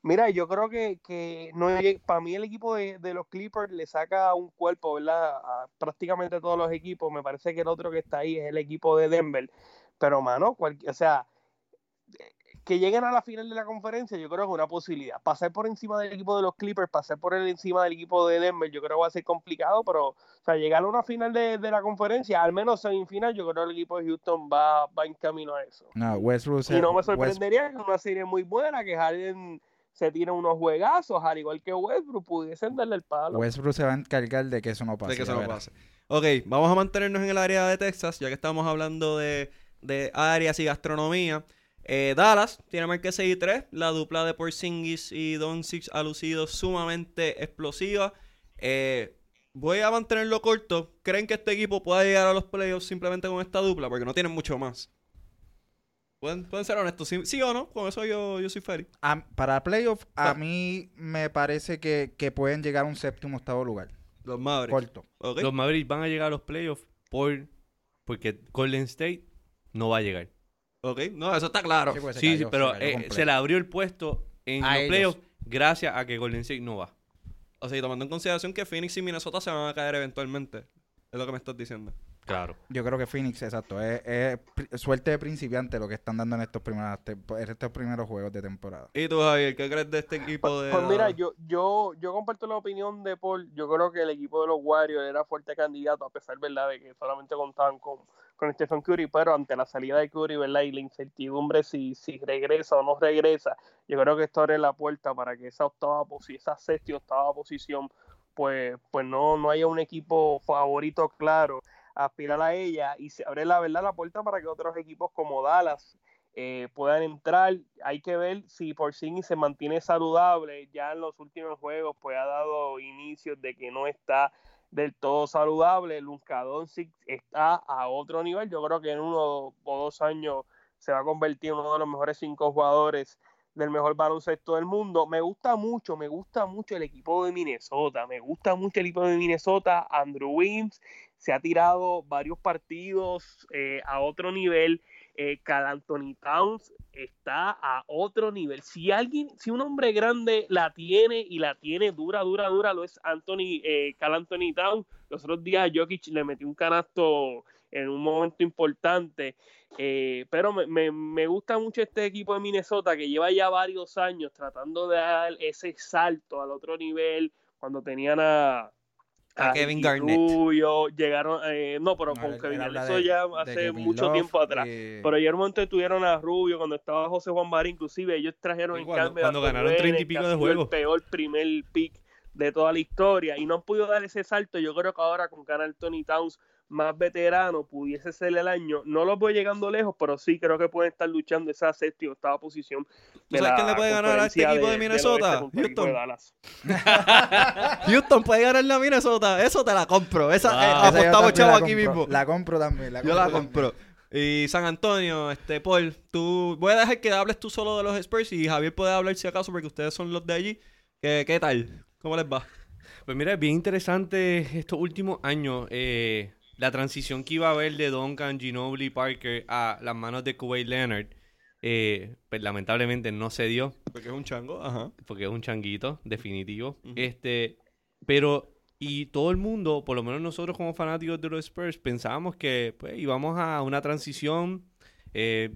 Speaker 3: Mira, yo creo que, que no para mí el equipo de, los Clippers le saca un cuerpo, ¿verdad? A prácticamente todos los equipos. Me parece que el otro que está ahí es el equipo de Denver. Pero, mano, o sea, que lleguen a la final de la conferencia, yo creo que es una posibilidad. Pasar por encima del equipo de los Clippers, pasar por encima del equipo de Denver, yo creo que va a ser complicado, pero, o sea, llegar a una final de, la conferencia, al menos semifinal, yo creo que el equipo de Houston va, va en camino a eso.
Speaker 2: No, Westbrook.
Speaker 3: Y no me sorprendería que una serie muy buena, que Harden se tiran unos juegazos, al igual que Westbrook, pudiesen darle el palo.
Speaker 2: Westbrook se va a encargar de que eso no pase.
Speaker 1: De que eso no pase. Ok, vamos a mantenernos en el área de Texas, ya que estamos hablando de, de áreas y gastronomía. Eh, Dallas tiene marca 6 y 3. La dupla de Porzingis y Doncic ha lucido sumamente explosiva. Eh, voy a mantenerlo corto. ¿Creen que este equipo pueda llegar a los playoffs simplemente con esta dupla? Porque no tienen mucho más. Pueden, ser honestos, ¿Sí, o no, con eso yo, yo soy feliz.
Speaker 2: para playoff, a mí me parece que, pueden llegar a un séptimo octavo lugar.
Speaker 1: Los Mavericks.
Speaker 2: Corto.
Speaker 4: Los Mavericks van a llegar a los playoffs por, porque Golden State no va a llegar.
Speaker 1: Ok, no, eso está claro.
Speaker 4: Sí, pues, pero eh, se, le abrió el puesto en los playoffs gracias a que Golden State no va.
Speaker 1: O sea, y tomando en consideración que Phoenix y Minnesota se van a caer eventualmente. Es lo que me estás diciendo.
Speaker 4: Claro.
Speaker 2: Yo creo que Phoenix, exacto. Es, suerte de principiante lo que están dando en estos primeros, estos primeros juegos de temporada.
Speaker 1: ¿Y tú, Javier, qué crees de este equipo
Speaker 3: pues,
Speaker 1: de.?
Speaker 3: Pues, mira, yo, yo, yo comparto la opinión de Paul. Yo creo que el equipo de los Warriors era fuerte candidato, a pesar, ¿verdad?, de que solamente contaban con, con Stephen Curry, pero ante la salida de Curry, ¿verdad?, y la incertidumbre si, si regresa o no regresa, yo creo que esto abre la puerta para que esa octava posición, esa sexta octava posición, pues, pues no, no haya un equipo favorito claro aspirar a ella y se abre la verdad la puerta para que otros equipos como Dallas eh, puedan entrar. Hay que ver si por sí se mantiene saludable. Ya en los últimos juegos pues ha dado inicios de que no está del todo saludable. Luka Doncic está a otro nivel. Yo creo que en uno o dos años se va a convertir en uno de los mejores cinco jugadores del mejor baloncesto del mundo. Me gusta mucho, me gusta mucho el equipo de Minnesota, me gusta mucho el equipo de Minnesota, Andrew Wims se ha tirado varios partidos eh, a otro nivel. Eh, Cal Anthony Towns está a otro nivel. Si alguien, si un hombre grande la tiene y la tiene dura, dura, dura, lo es Anthony, eh, Cal Anthony Towns. Los otros días Jokic le metió un canasto en un momento importante. Eh, pero me, me, gusta mucho este equipo de Minnesota que lleva ya varios años tratando de dar ese salto al otro nivel cuando tenían a,
Speaker 1: a, Kevin Garnett.
Speaker 3: llegaron, eh, no, pero con Kevin Garnett, eso ya hace mucho tiempo atrás. Pero ayer un momento tuvieron a Rubio, cuando estaba José Juan Bar, inclusive ellos trajeron
Speaker 4: cuando, cuando ganaron 30 y pico de juegos.
Speaker 3: El peor primer pick de toda la historia y no han podido dar ese salto. Yo creo que ahora con Canal Tony Towns más veterano pudiese ser el año. No los voy llegando lejos, pero sí creo que pueden estar luchando esa séptima o octava posición.
Speaker 1: ¿Tú sabes quién le puede ganar a este equipo de, Minnesota? Houston. Houston puede ganar a Minnesota. Eso te la compro. Esa eh, apostamos chavo aquí mismo.
Speaker 2: La compro también.
Speaker 1: yo la compro. Y San Antonio, este Paul, tú voy a dejar que hables tú solo de los Spurs y Javier puede hablar si acaso porque ustedes son los de allí. ¿Qué, qué tal? ¿Cómo les va?
Speaker 4: Pues mira, es bien interesante estos últimos años. Eh, la transición que iba a haber de Duncan, Ginobili, Parker a las manos de Kuwait Leonard, eh, pues lamentablemente no se dio.
Speaker 1: Porque es un chango, ajá.
Speaker 4: Porque es un changuito, definitivo. Este, pero, y todo el mundo, por lo menos nosotros como fanáticos de los Spurs, pensábamos que pues íbamos a una transición. Eh,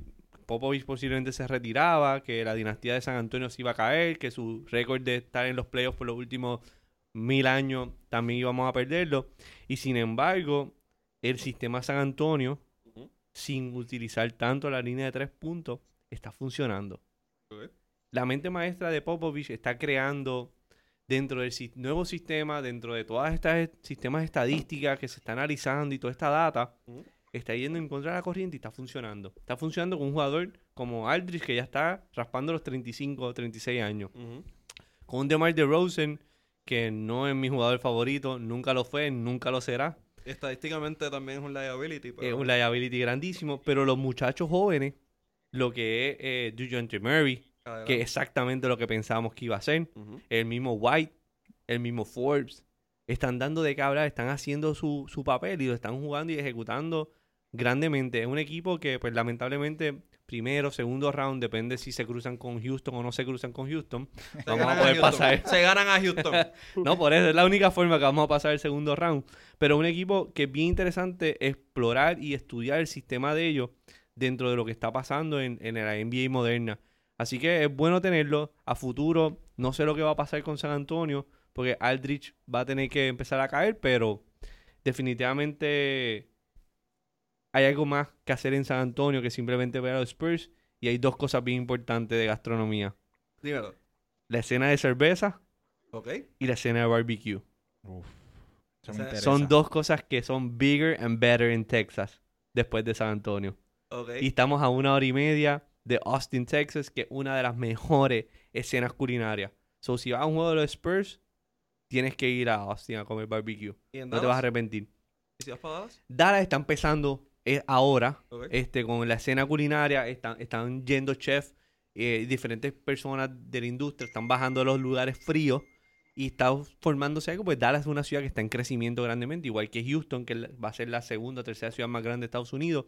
Speaker 4: Popovich posiblemente se retiraba, que la dinastía de San Antonio se iba a caer, que su récord de estar en los playoffs por los últimos mil años también íbamos a perderlo. Y sin embargo, el sistema San Antonio, sin utilizar tanto la línea de tres puntos, está funcionando. La mente maestra de Popovich está creando dentro del nuevo sistema, dentro de todas estas sistemas estadísticas que se está analizando y toda esta data, está yendo en contra de la corriente y está funcionando. Está funcionando con un jugador como Aldrich que ya está raspando los 35 o 36 años. Con un DeMar DeRozan que no es mi jugador favorito, nunca lo fue, nunca lo será.
Speaker 1: Estadísticamente también es un liability.
Speaker 4: Es un liability grandísimo, pero los muchachos jóvenes, lo que es eh, Murray, que es exactamente lo que pensábamos que iba a ser, el mismo White, el mismo Forbes, están dando de cabra, están haciendo su, su papel y lo están jugando y ejecutando grandemente. Es un equipo que, pues lamentablemente, primero, segundo round, depende si se cruzan con Houston o no se cruzan con Houston.
Speaker 1: vamos a poder pasar. Se ganan a Houston.
Speaker 4: no, por eso es la única forma que vamos a pasar el segundo round. Pero un equipo que es bien interesante explorar y estudiar el sistema de ellos dentro de lo que está pasando en, en la NBA moderna. Así que es bueno tenerlo. A futuro, no sé lo que va a pasar con San Antonio, porque Aldrich va a tener que empezar a caer, pero definitivamente hay algo más que hacer en San Antonio que simplemente ver a los Spurs. Y hay dos cosas bien importantes de gastronomía.
Speaker 1: Dímelo.
Speaker 4: La escena de cerveza y la escena de barbecue. son dos cosas que son bigger and better en Texas después de San Antonio. Y estamos a una hora y media de Austin, Texas, que es una de las mejores escenas culinarias. So, si vas a un juego de los Spurs, tienes que ir a Austin a comer barbecue. no te vas a arrepentir.
Speaker 1: ¿Y si vas para Dallas?
Speaker 4: Dallas está empezando es ahora, este, con la escena culinaria, están, están yendo chefs, eh, diferentes personas de la industria, están bajando a los lugares fríos y está formándose algo, pues Dallas es una ciudad que está en crecimiento grandemente, igual que Houston, que va a ser la segunda o tercera ciudad más grande de Estados Unidos,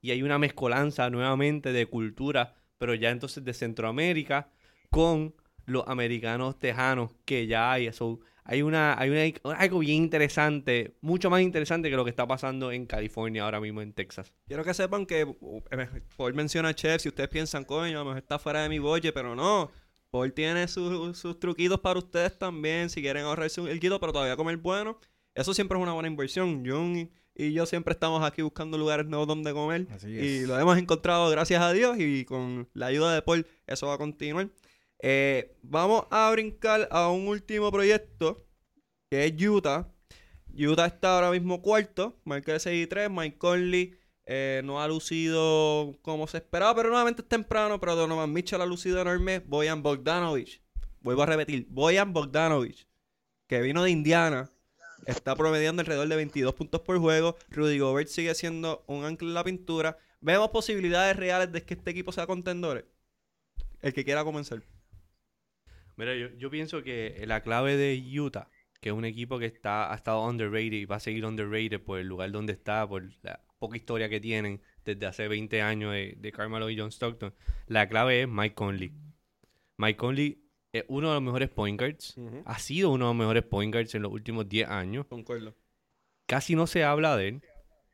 Speaker 4: y hay una mezcolanza nuevamente de cultura, pero ya entonces de Centroamérica, con los americanos tejanos que ya hay. Eso, hay una, hay una, algo bien interesante, mucho más interesante que lo que está pasando en California ahora mismo en Texas.
Speaker 1: Quiero que sepan que eh, Paul menciona Chef, si ustedes piensan, coño, a lo mejor está fuera de mi bolle, pero no. Paul tiene sus, sus truquitos para ustedes también, si quieren ahorrarse un guito, pero todavía comer bueno. Eso siempre es una buena inversión. Jung y yo siempre estamos aquí buscando lugares nuevos donde comer. Y lo hemos encontrado gracias a Dios y con la ayuda de Paul eso va a continuar. Eh, vamos a brincar a un último proyecto que es Utah. Utah está ahora mismo cuarto, marca de 6 y 3. Mike Conley eh, no ha lucido como se esperaba, pero nuevamente es temprano. Pero Donovan Mitchell ha lucido enorme. Boyan Bogdanovich, vuelvo a repetir, Boyan Bogdanovich, que vino de Indiana, está promediando alrededor de 22 puntos por juego. Rudy Gobert sigue siendo un ancla en la pintura. Vemos posibilidades reales de que este equipo sea contendores. El que quiera comenzar.
Speaker 4: Mira, yo, pienso que la clave de Utah, que es un equipo que está, ha estado underrated y va a seguir underrated por el lugar donde está, por la poca historia que tienen desde hace 20 años de, Carmelo y John Stockton, la clave es Mike Conley. Mike Conley es uno de los mejores point guards, ha sido uno de los mejores point guards en los últimos 10 años.
Speaker 1: Concuerdo.
Speaker 4: Casi no se habla de él,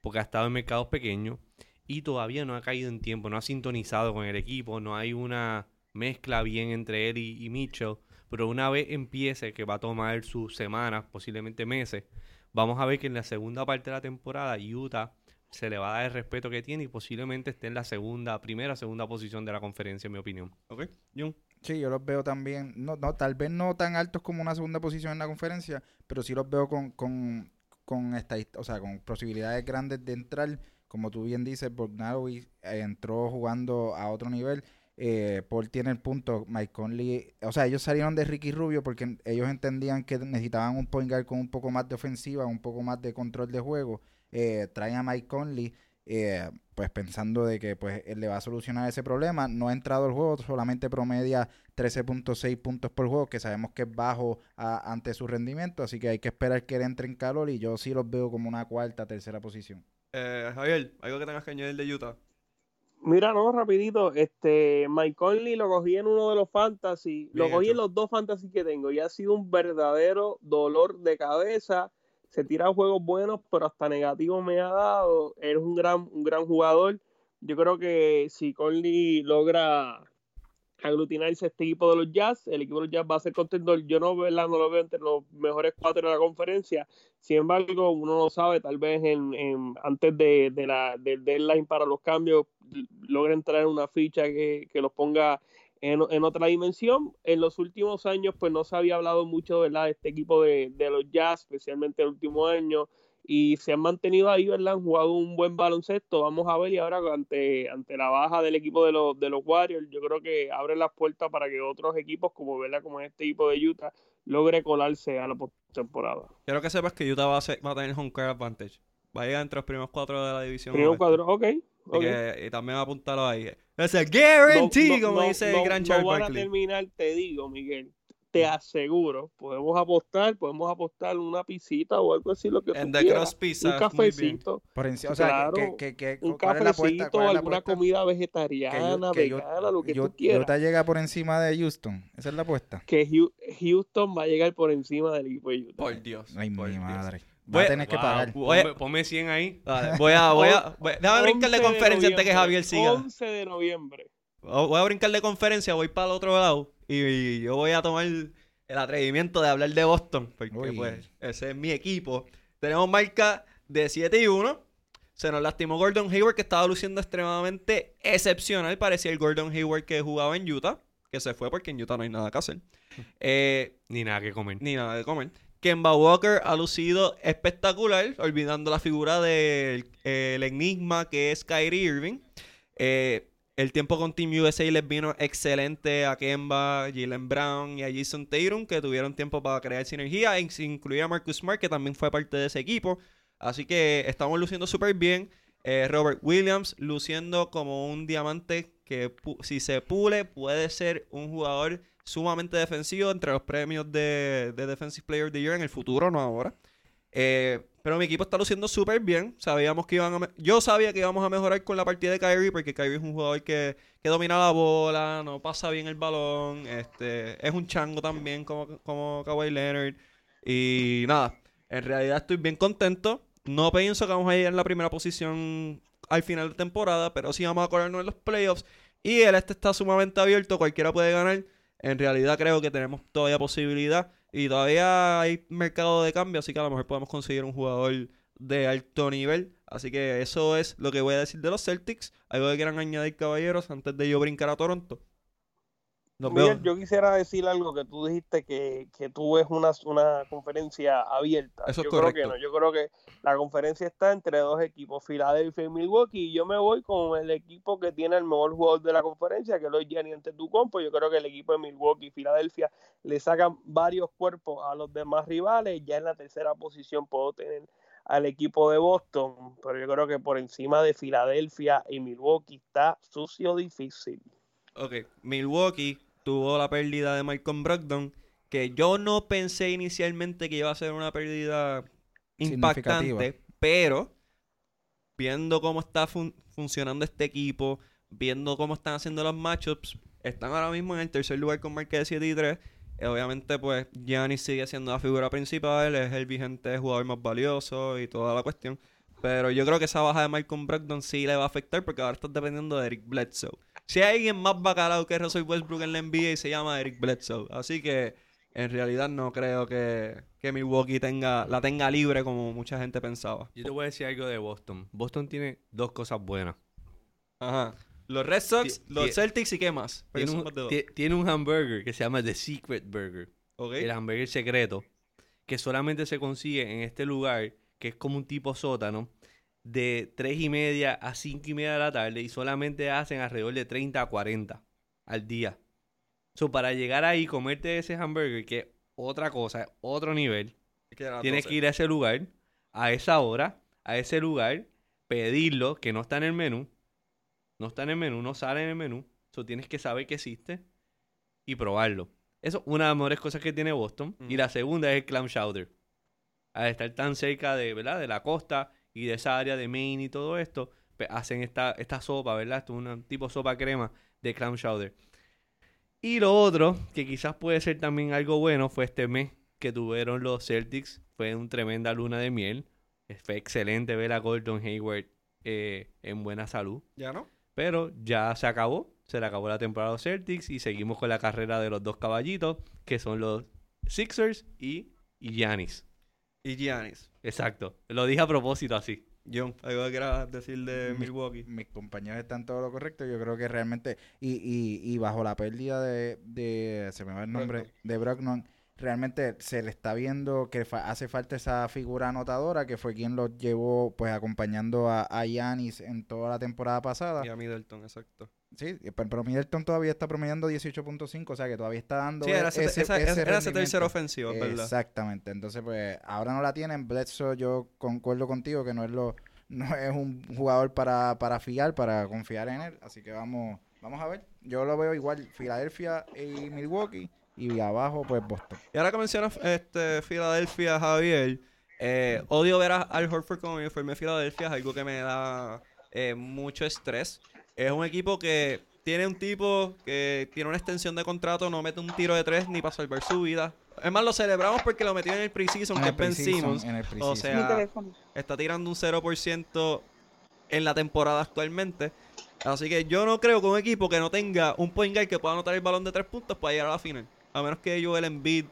Speaker 4: porque ha estado en mercados pequeños y todavía no ha caído en tiempo, no ha sintonizado con el equipo, no hay una mezcla bien entre él y, Mitchell, pero una vez empiece, que va a tomar sus semanas, posiblemente meses, vamos a ver que en la segunda parte de la temporada Utah se le va a dar el respeto que tiene y posiblemente esté en la segunda, primera, segunda posición de la conferencia, en mi opinión.
Speaker 1: Ok, Jun.
Speaker 2: Sí, yo los veo también, no, no, tal vez no tan altos como una segunda posición en la conferencia, pero sí los veo con, con, con, o sea, con posibilidades grandes de entrar. Como tú bien dices, Bogdanovic eh, entró jugando a otro nivel. Eh, Paul tiene el punto, Mike Conley, o sea, ellos salieron de Ricky Rubio porque ellos entendían que necesitaban un point guard con un poco más de ofensiva, un poco más de control de juego. Eh, traen a Mike Conley eh, pues pensando de que pues él le va a solucionar ese problema. No ha entrado al juego, solamente promedia 13.6 puntos por juego, que sabemos que es bajo ante su rendimiento, así que hay que esperar que él entre en calor y yo sí los veo como una cuarta, tercera posición.
Speaker 1: Eh, Javier, ¿algo que tengas que añadir de Utah?
Speaker 3: Mira, no, rapidito, este, Mike Conley lo cogí en uno de los fantasy, lo cogí en los dos fantasy que tengo y ha sido un verdadero dolor de cabeza se tira juegos buenos, pero hasta negativos me ha dado. Eres un gran, un gran jugador. Yo creo que si Conley logra aglutinarse este equipo de los Jazz, el equipo de los Jazz va a ser contendor. Yo no, no lo veo entre los mejores cuatro de la conferencia. Sin embargo, uno no sabe, tal vez en, antes de, de la, del deadline para los cambios, logren traer una ficha que, que los ponga en, otra dimensión. En los últimos años, pues no se había hablado mucho ¿verdad? de este equipo de, los Jazz, especialmente el último año, y se han mantenido ahí, ¿verdad? Han jugado un buen baloncesto. Vamos a ver, y ahora ante, ante la baja del equipo de los, de los Warriors, yo creo que abre las puertas para que otros equipos, como, ¿verdad? como este equipo de Utah, logre colarse a la temporada.
Speaker 1: Quiero que sepas que Utah va a, va a tener home court advantage. Va a llegar entre los primeros cuatro de la división.
Speaker 3: Primeros cuatro, ok.
Speaker 1: Y, también apuntarlo ahí. Es el guarantee, como dice el gran Charles
Speaker 3: no van a terminar, te digo, Miguel. Te aseguro, podemos apostar, podemos apostar una pisita o algo así, lo que
Speaker 1: En
Speaker 3: tú
Speaker 1: quieras. Pizza,
Speaker 3: un cafecito.
Speaker 2: Por encima, o sea, que, que,
Speaker 3: un cafecito, alguna comida vegetariana, vegana, lo que tú quieras.
Speaker 2: Utah llega por encima de Houston, esa es la apuesta.
Speaker 3: Que Houston va a llegar por encima del equipo de Utah.
Speaker 1: Por Dios.
Speaker 2: Ay,
Speaker 1: mi
Speaker 2: madre. Voy a tener que pagar.
Speaker 4: ponme, 100 ahí.
Speaker 1: voy a, voy a, déjame brincar de conferencia antes que Javier siga.
Speaker 3: 11 de noviembre.
Speaker 1: Voy a brincar de conferencia, voy para el otro lado y, yo voy a tomar el, atrevimiento de hablar de Boston, porque pues ese es mi equipo. Tenemos marca de 7 y 1. Se nos lastimó Gordon Hayward, que estaba luciendo extremadamente excepcional. Parecía el Gordon Hayward que jugaba en Utah, que se fue porque en Utah no hay nada que hacer.
Speaker 4: Eh, ni nada que comer.
Speaker 1: Ni nada que comer. Kemba Walker ha lucido espectacular, olvidando la figura del enigma que es Kyrie Irving. Eh, el tiempo con Team USA les vino excelente a Kemba, Jalen Brown y a Jason Tatum, que tuvieron tiempo para crear sinergia, e incluía a Marcus Smart, que también fue parte de ese equipo. Así que estamos luciendo súper bien. Eh, Robert Williams luciendo como un diamante que si se pule puede ser un jugador sumamente defensivo entre los premios de, Defensive Player of the Year en el futuro, no ahora. Eh, pero mi equipo está luciendo súper bien. Sabíamos que iban a Yo sabía que íbamos a mejorar con la partida de Kyrie, porque Kyrie es un jugador que, domina la bola, no pasa bien el balón, este, es un chango también como, como Kawhi Leonard. Y nada, en realidad estoy bien contento. No pienso que vamos a ir en la primera posición al final de temporada, pero sí vamos a corrernos en los playoffs. Y el este está sumamente abierto, cualquiera puede ganar. En realidad creo que tenemos todavía posibilidad y todavía hay mercado de cambio, así que a lo mejor podemos conseguir un jugador de alto nivel. Así que eso es lo que voy a decir de los Celtics. ¿Algo que quieran añadir, caballeros, antes de yo brincar a Toronto?
Speaker 3: Miguel, yo quisiera decir algo que tú dijiste que, que tú ves una, una conferencia abierta.
Speaker 1: Eso
Speaker 3: yo
Speaker 1: creo
Speaker 3: que no, yo creo que la conferencia está entre dos equipos, Filadelfia y Milwaukee, y yo me voy con el equipo que tiene el mejor jugador de la conferencia, que es los Gianni Antetokounmpo. Yo creo que el equipo de Milwaukee y Filadelfia le sacan varios cuerpos a los demás rivales. Ya en la tercera posición puedo tener al equipo de Boston, pero yo creo que por encima de Filadelfia y Milwaukee está sucio difícil.
Speaker 1: Ok, Milwaukee tuvo la pérdida de Malcolm Brogdon, que yo no pensé inicialmente que iba a ser una pérdida impactante, pero viendo cómo está funcionando este equipo, viendo cómo están haciendo los matchups, están ahora mismo en el tercer lugar con marca de 7 y 3. Eh, obviamente, pues, Giannis sigue siendo la figura principal, es el vigente jugador más valioso y toda la cuestión. Pero yo creo que esa baja de Malcolm Brogdon sí le va a afectar porque ahora estás dependiendo de Eric Bledsoe. Si hay alguien más bacalao que Russell Westbrook en la NBA se llama Eric Bledsoe. Así que en realidad no creo que, que Milwaukee tenga, la tenga libre como mucha gente pensaba.
Speaker 4: Yo te voy a decir algo de Boston. Boston tiene dos cosas buenas.
Speaker 1: Ajá. Los Red Sox, los Celtics y qué más.
Speaker 4: Tiene un, tiene un, hamburger que se llama The Secret Burger. El hamburger secreto. Que solamente se consigue en este lugar, que es como un tipo sótano, de 3 y media a 5 y media de la tarde. Y solamente hacen alrededor de 30 a 40 al día. So, para llegar ahí, comerte ese hamburger, que es otra cosa, otro nivel, tienes que ir a ese lugar, a esa hora, a ese lugar, pedirlo, que no está en el menú no está en el menú, no sale en el menú. So tienes que saber que existe y probarlo. Eso es una de las mejores cosas que tiene Boston. Y la segunda es el clam chowder. Al estar tan cerca de, ¿verdad? de la costa y de esa área de Maine y todo esto, pues, hacen esta, esta sopa, ¿verdad? Esto es un tipo sopa crema de clam chowder. Y lo otro, que quizás puede ser también algo bueno, fue este mes que tuvieron los Celtics. Fue una tremenda luna de miel. Fue excelente ver a Gordon Hayward eh, en buena salud.
Speaker 1: ¿Ya no?
Speaker 4: Pero ya se acabó, se le acabó la temporada de los Celtics y seguimos con la carrera de los dos caballitos, que son los Sixers y, Giannis.
Speaker 1: Y Giannis.
Speaker 4: Exacto. Lo dije a propósito así.
Speaker 1: John, algo que quieras decir de Milwaukee.
Speaker 2: Mis compañeros están todo lo correcto. Yo creo que realmente. Y, y, y bajo la pérdida de, de. Se me va el nombre. De Brockman realmente se le está viendo que hace falta esa figura anotadora que fue quien lo llevó pues acompañando a, a Giannis en toda la temporada pasada.
Speaker 1: Y a Middleton, exacto.
Speaker 2: Sí, pero Middleton todavía está promediando 18.5, o sea que todavía está dando
Speaker 1: sí, era ese, ese, tercer ofensivo, ¿verdad?
Speaker 2: Exactamente, entonces pues ahora no la tienen, Bledsoe yo concuerdo contigo que no es lo no es un jugador para, para fiar, para confiar en él, así que vamos vamos a ver. Yo lo veo igual, Filadelfia y Milwaukee y abajo pues Boston.
Speaker 1: Y ahora que mencionas este, Filadelfia, Javier, eh, odio ver a Al Horford como uniforme de Filadelfia, es algo que me da eh, mucho estrés. Es un equipo que tiene un tipo que tiene una extensión de contrato, no mete un tiro de tres ni para salvar su vida. Es más, lo celebramos porque lo metió en el preseason, que es Ben Simmons. O sea, está tirando un 0% en la temporada actualmente. Así que yo no creo que un equipo que no tenga un point guard que pueda anotar el balón de tres puntos pueda llegar a la final a menos que Joel Embiid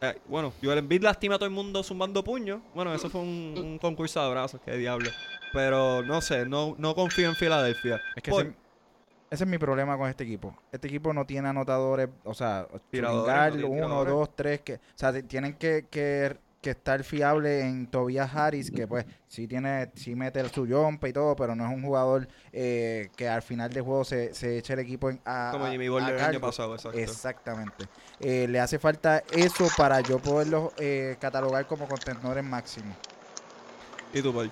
Speaker 1: eh, bueno, Joel Embiid lastima a todo el mundo zumbando puños. Bueno, eso fue un, concurso de brazos, qué diablo. Pero no sé, no, no confío en Filadelfia.
Speaker 2: Es que ese, es mi problema con este equipo. Este equipo no tiene anotadores, o sea, tiradores, uno, dos, tres, que, o sea, tienen que, que que estar fiable en Tobias Harris, que pues sí tiene, sí mete su jump y todo, pero no es un jugador eh, que al final del juego se, se eche el equipo en, a,
Speaker 1: Como Jimmy Butler el año pasado,
Speaker 2: exacto. Exactamente. Eh, le hace falta eso para yo poderlo eh, catalogar como contenedores máximos.
Speaker 1: ¿Y tú, Paul?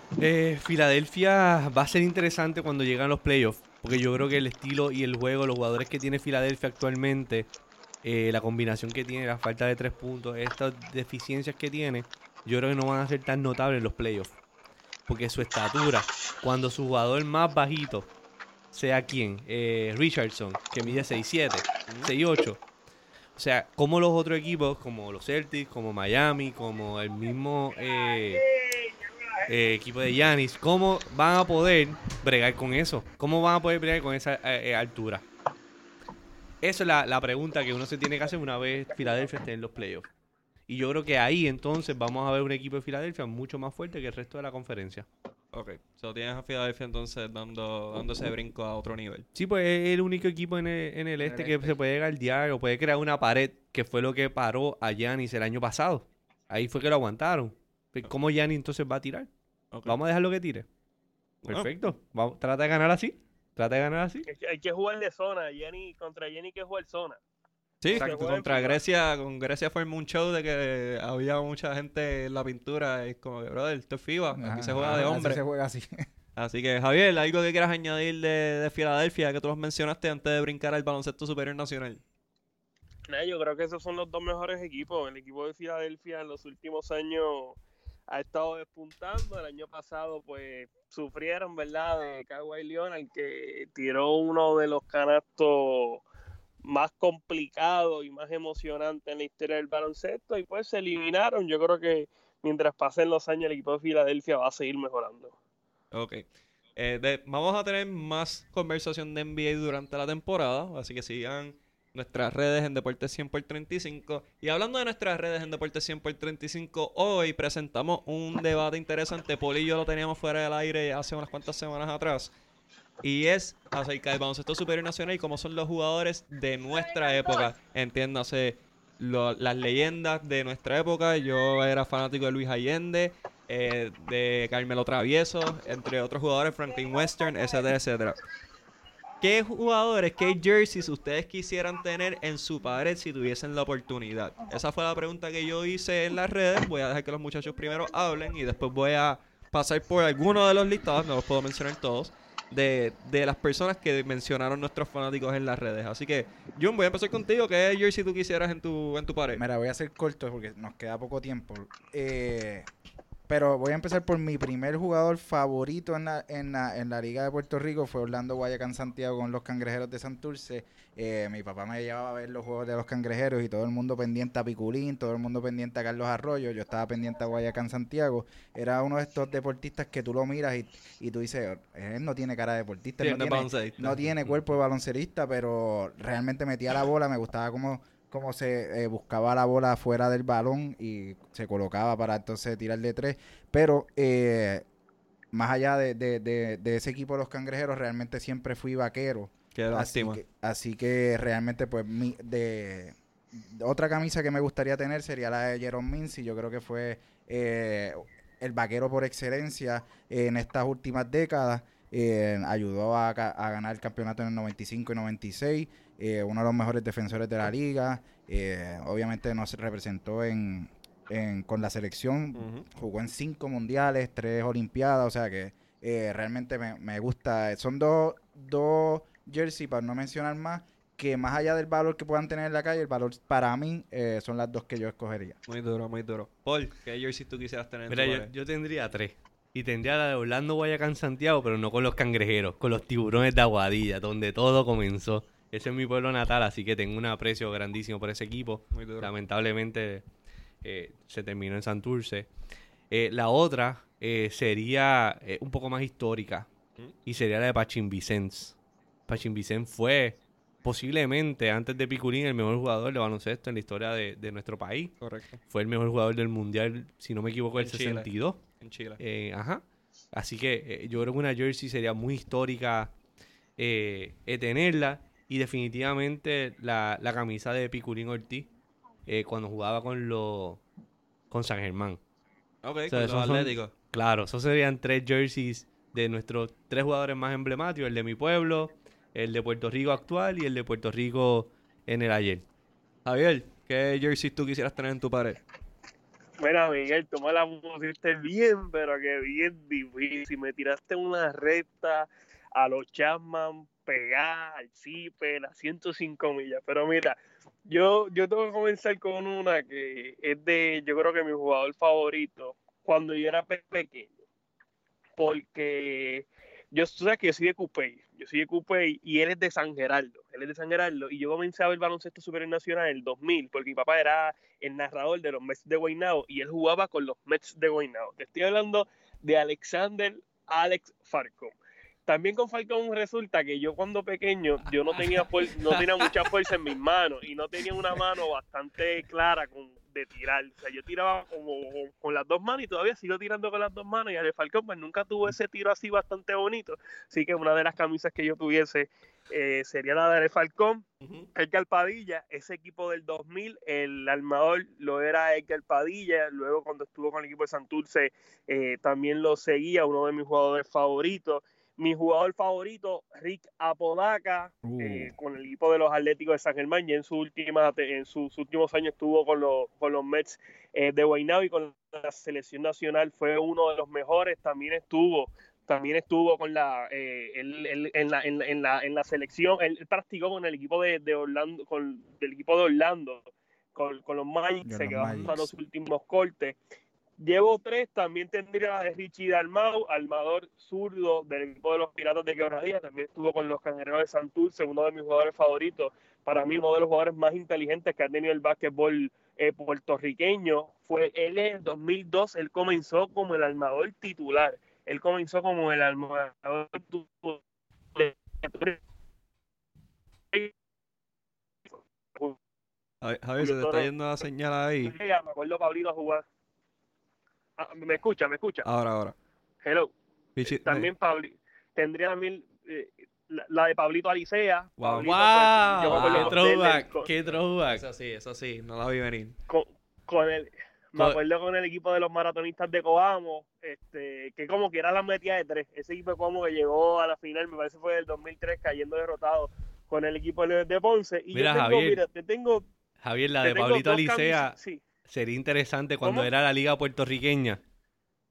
Speaker 4: Filadelfia va a ser interesante cuando llegan los playoffs, porque yo creo que el estilo y el juego, los jugadores que tiene Filadelfia actualmente eh, la combinación que tiene, la falta de tres puntos, estas deficiencias que tiene, yo creo que no van a ser tan notables en los playoffs. Porque su estatura, cuando su jugador más bajito, sea quien, eh, Richardson, que mide 6'7, 6'8. O sea, como los otros equipos, como los Celtics, como Miami, como el mismo eh, equipo de Giannis, ¿cómo van a poder bregar con eso? ¿Cómo van a poder bregar con esa altura? Esa es la, pregunta que uno se tiene que hacer una vez Filadelfia esté en los playoffs. Y yo creo que ahí entonces vamos a ver un equipo de Filadelfia mucho más fuerte que el resto de la conferencia.
Speaker 1: Ok, so tienes a Filadelfia entonces dando, dándose brinco a otro nivel.
Speaker 4: Sí, pues es el único equipo en el, este que se puede galdear o puede crear una pared, que fue lo que paró a Giannis el año pasado. Ahí fue que lo aguantaron. Pues, ¿Cómo Giannis entonces va a tirar? Vamos a dejarlo que tire. Perfecto. Vamos, trata de ganar así. Trata de ganar así.
Speaker 3: Hay que jugar de zona. Jenny, contra Jenny que jugar zona.
Speaker 1: Sí, contra Grecia, con Grecia fue un show de que había mucha gente en la pintura. Es como que, brother, esto es FIBA, aquí se juega de hombre.
Speaker 2: se juega así.
Speaker 1: Así que, Javier, ¿algo que quieras añadir de, Filadelfia que tú los mencionaste antes de brincar al baloncesto superior nacional?
Speaker 3: yo creo que esos son los dos mejores equipos. El equipo de Filadelfia en los últimos años ha estado despuntando. El año pasado, pues, sufrieron, ¿verdad? De Kawhi Leonard, que tiró uno de los canastos más complicados y más emocionantes en la historia del baloncesto y pues se eliminaron. Yo creo que mientras pasen los años el equipo de Filadelfia va a seguir mejorando.
Speaker 1: Ok. Eh, vamos a tener más conversación de NBA durante la temporada, así que sigan nuestras redes en Deportes 100 por 35. Y hablando de nuestras redes en Deportes 100 por 35, hoy presentamos un debate interesante. Poli y yo lo teníamos fuera del aire hace unas cuantas semanas atrás. y es acerca del baloncesto superior nacional y cómo son los jugadores de nuestra época. Entiéndase, las leyendas de nuestra época. Yo era fanático de Luis Allende, eh, de Carmelo Travieso, entre otros jugadores, Franklin Western, etcétera, etcétera. ¿Qué jugadores, qué jerseys ustedes quisieran tener en su pared si tuviesen la oportunidad? Esa fue la pregunta que yo hice en las redes. Voy a dejar que los muchachos primero hablen y después voy a pasar por algunos de los listados, no los puedo mencionar todos, de, de las personas que mencionaron nuestros fanáticos en las redes. Así que, Jun, voy a empezar contigo. ¿Qué jersey tú quisieras en tu, en tu pared?
Speaker 2: Mira, voy a hacer corto porque nos queda poco tiempo. Eh, pero voy a empezar por mi primer jugador favorito en la, en la, en la Liga de Puerto Rico. Fue Orlando Guayacán Santiago con los Cangrejeros de Santurce. Eh, mi papá me llevaba a ver los juegos de los Cangrejeros y todo el mundo pendiente a Piculín, todo el mundo pendiente a Carlos Arroyo. Yo estaba pendiente a Guayacán Santiago. Era uno de estos deportistas que tú lo miras y, y tú dices, él no tiene cara de deportista. no, tiene, no tiene cuerpo de baloncerista, pero realmente metía la bola. Me gustaba como como se eh, buscaba la bola fuera del balón y se colocaba para entonces tirar de tres. Pero eh, más allá de, de, ese equipo de los cangrejeros, realmente siempre fui vaquero.
Speaker 1: Qué
Speaker 2: así que, así que realmente, pues, mi, de otra camisa que me gustaría tener sería la de Jerome Mincy. Yo creo que fue eh, el vaquero por excelencia en estas últimas décadas. ayudó a, a ganar el campeonato en el 95 y 96. Eh, uno de los mejores defensores de la liga. Eh, obviamente nos representó en, con la selección, jugó en cinco mundiales, tres olimpiadas, o sea que eh, realmente me, gusta. Son dos, dos jerseys, para no mencionar más, que más allá del valor que puedan tener en la calle, el valor para mí son las dos que yo escogería.
Speaker 1: Muy duro, muy duro. Paul, ¿qué jersey tú quisieras tener?
Speaker 4: Mira, yo, yo, tendría tres. Y tendría la de Orlando Guayacán Santiago, pero no con los cangrejeros, con los tiburones de Aguadilla, donde todo comenzó. Ese es mi pueblo natal, así que tengo un aprecio grandísimo por ese equipo. Lamentablemente eh, se terminó en Santurce. Eh, la otra eh, sería un poco más histórica y sería la de Pachín Vicens. Pachín Vicens fue posiblemente antes de Picurín el mejor jugador de baloncesto en la historia de, nuestro país.
Speaker 1: Correcto.
Speaker 4: Fue el mejor jugador del mundial, si no me equivoco, el 62.
Speaker 1: En Chile.
Speaker 4: ajá. Así que yo creo que una jersey sería muy histórica tenerla. Y definitivamente la, camisa de Picurín Ortiz eh, cuando jugaba con los con San Germán.
Speaker 1: Ok, con los Atléticos.
Speaker 4: Claro, esos serían tres jerseys de nuestros tres jugadores más emblemáticos, el de mi pueblo, el de Puerto Rico actual y el de Puerto Rico en el ayer.
Speaker 1: Javier, ¿qué jersey tú quisieras tener en tu pared?
Speaker 3: Mira, Miguel, tú me la pusiste bien, pero que bien difícil. Me tiraste una recta a los Chapman pegar al CIPE, las 105 millas. Pero mira, yo, yo tengo que comenzar con una que es de, yo creo que mi jugador favorito cuando yo era pequeño. Porque yo, tú sabes que yo soy de Cupey, yo soy de Cupey y él es de San Geraldo, él es de San Geraldo y yo comencé a ver baloncesto superior nacional en el 2000 porque mi papá era el narrador de los Mets de Guaynabo y él jugaba con los Mets de Guaynabo. Te estoy hablando de Alexander Alex Farcom. También con Falcón resulta que yo cuando pequeño yo no tenía no tenía mucha fuerza en mis manos y no tenía una mano bastante clara con, de tirar. O sea, yo tiraba como con las dos manos y todavía sigo tirando con las dos manos y Ale Falcón pues nunca tuvo ese tiro así bastante bonito. Así que una de las camisas que yo tuviese eh, sería la de Ale Falcón. Edgar Padilla, ese equipo del 2000, el armador lo era Edgar Padilla. Luego cuando estuvo con el equipo de Santurce eh, también lo seguía, uno de mis jugadores favoritos mi jugador favorito, Rick Apodaca, eh, uh. con el equipo de los Atléticos de San Germán, y en, su última, en sus últimos años estuvo con los, con los Mets eh, de Guaynabo y con la selección nacional, fue uno de los mejores, también estuvo también estuvo con la, eh, en, la, en, la, en la selección, él, practicó con el equipo de, de Orlando, con el equipo de Orlando, con, con los Magic, se quedó hasta los últimos cortes. Llevo tres, también tendría la de Richie Dalmau, armador zurdo del equipo de los Piratas de Quebradilla, también estuvo con los Cangrejos de Santurce, uno de mis jugadores favoritos, para mí uno de los jugadores más inteligentes que ha tenido el básquetbol eh, puertorriqueño, fue él en 2002, él comenzó como el armador titular, él comenzó como el armador titular.
Speaker 1: Javier, se te está yendo la señal ahí.
Speaker 3: Me acuerdo Pablito a jugar. Ah, me escucha, me escucha.
Speaker 1: Ahora, ahora.
Speaker 3: Hello. También Pablo, tendría también eh, la, de Pablito Alicea.
Speaker 4: Wow, wow. qué throwback, qué throwback.
Speaker 1: Eso sí, eso sí, no la vi venir.
Speaker 3: Con, el, me acuerdo con el equipo de los maratonistas de Coamo, este, que como quiera la metía de tres. Ese equipo de Coamo que llegó a la final, me parece fue del 2003, cayendo derrotado con el equipo de Ponce. Y
Speaker 4: mira,
Speaker 3: yo
Speaker 4: tengo, Javier,
Speaker 3: mira, te tengo...
Speaker 4: Javier, la de Pablito Alicea sería interesante cuando era la liga puertorriqueña.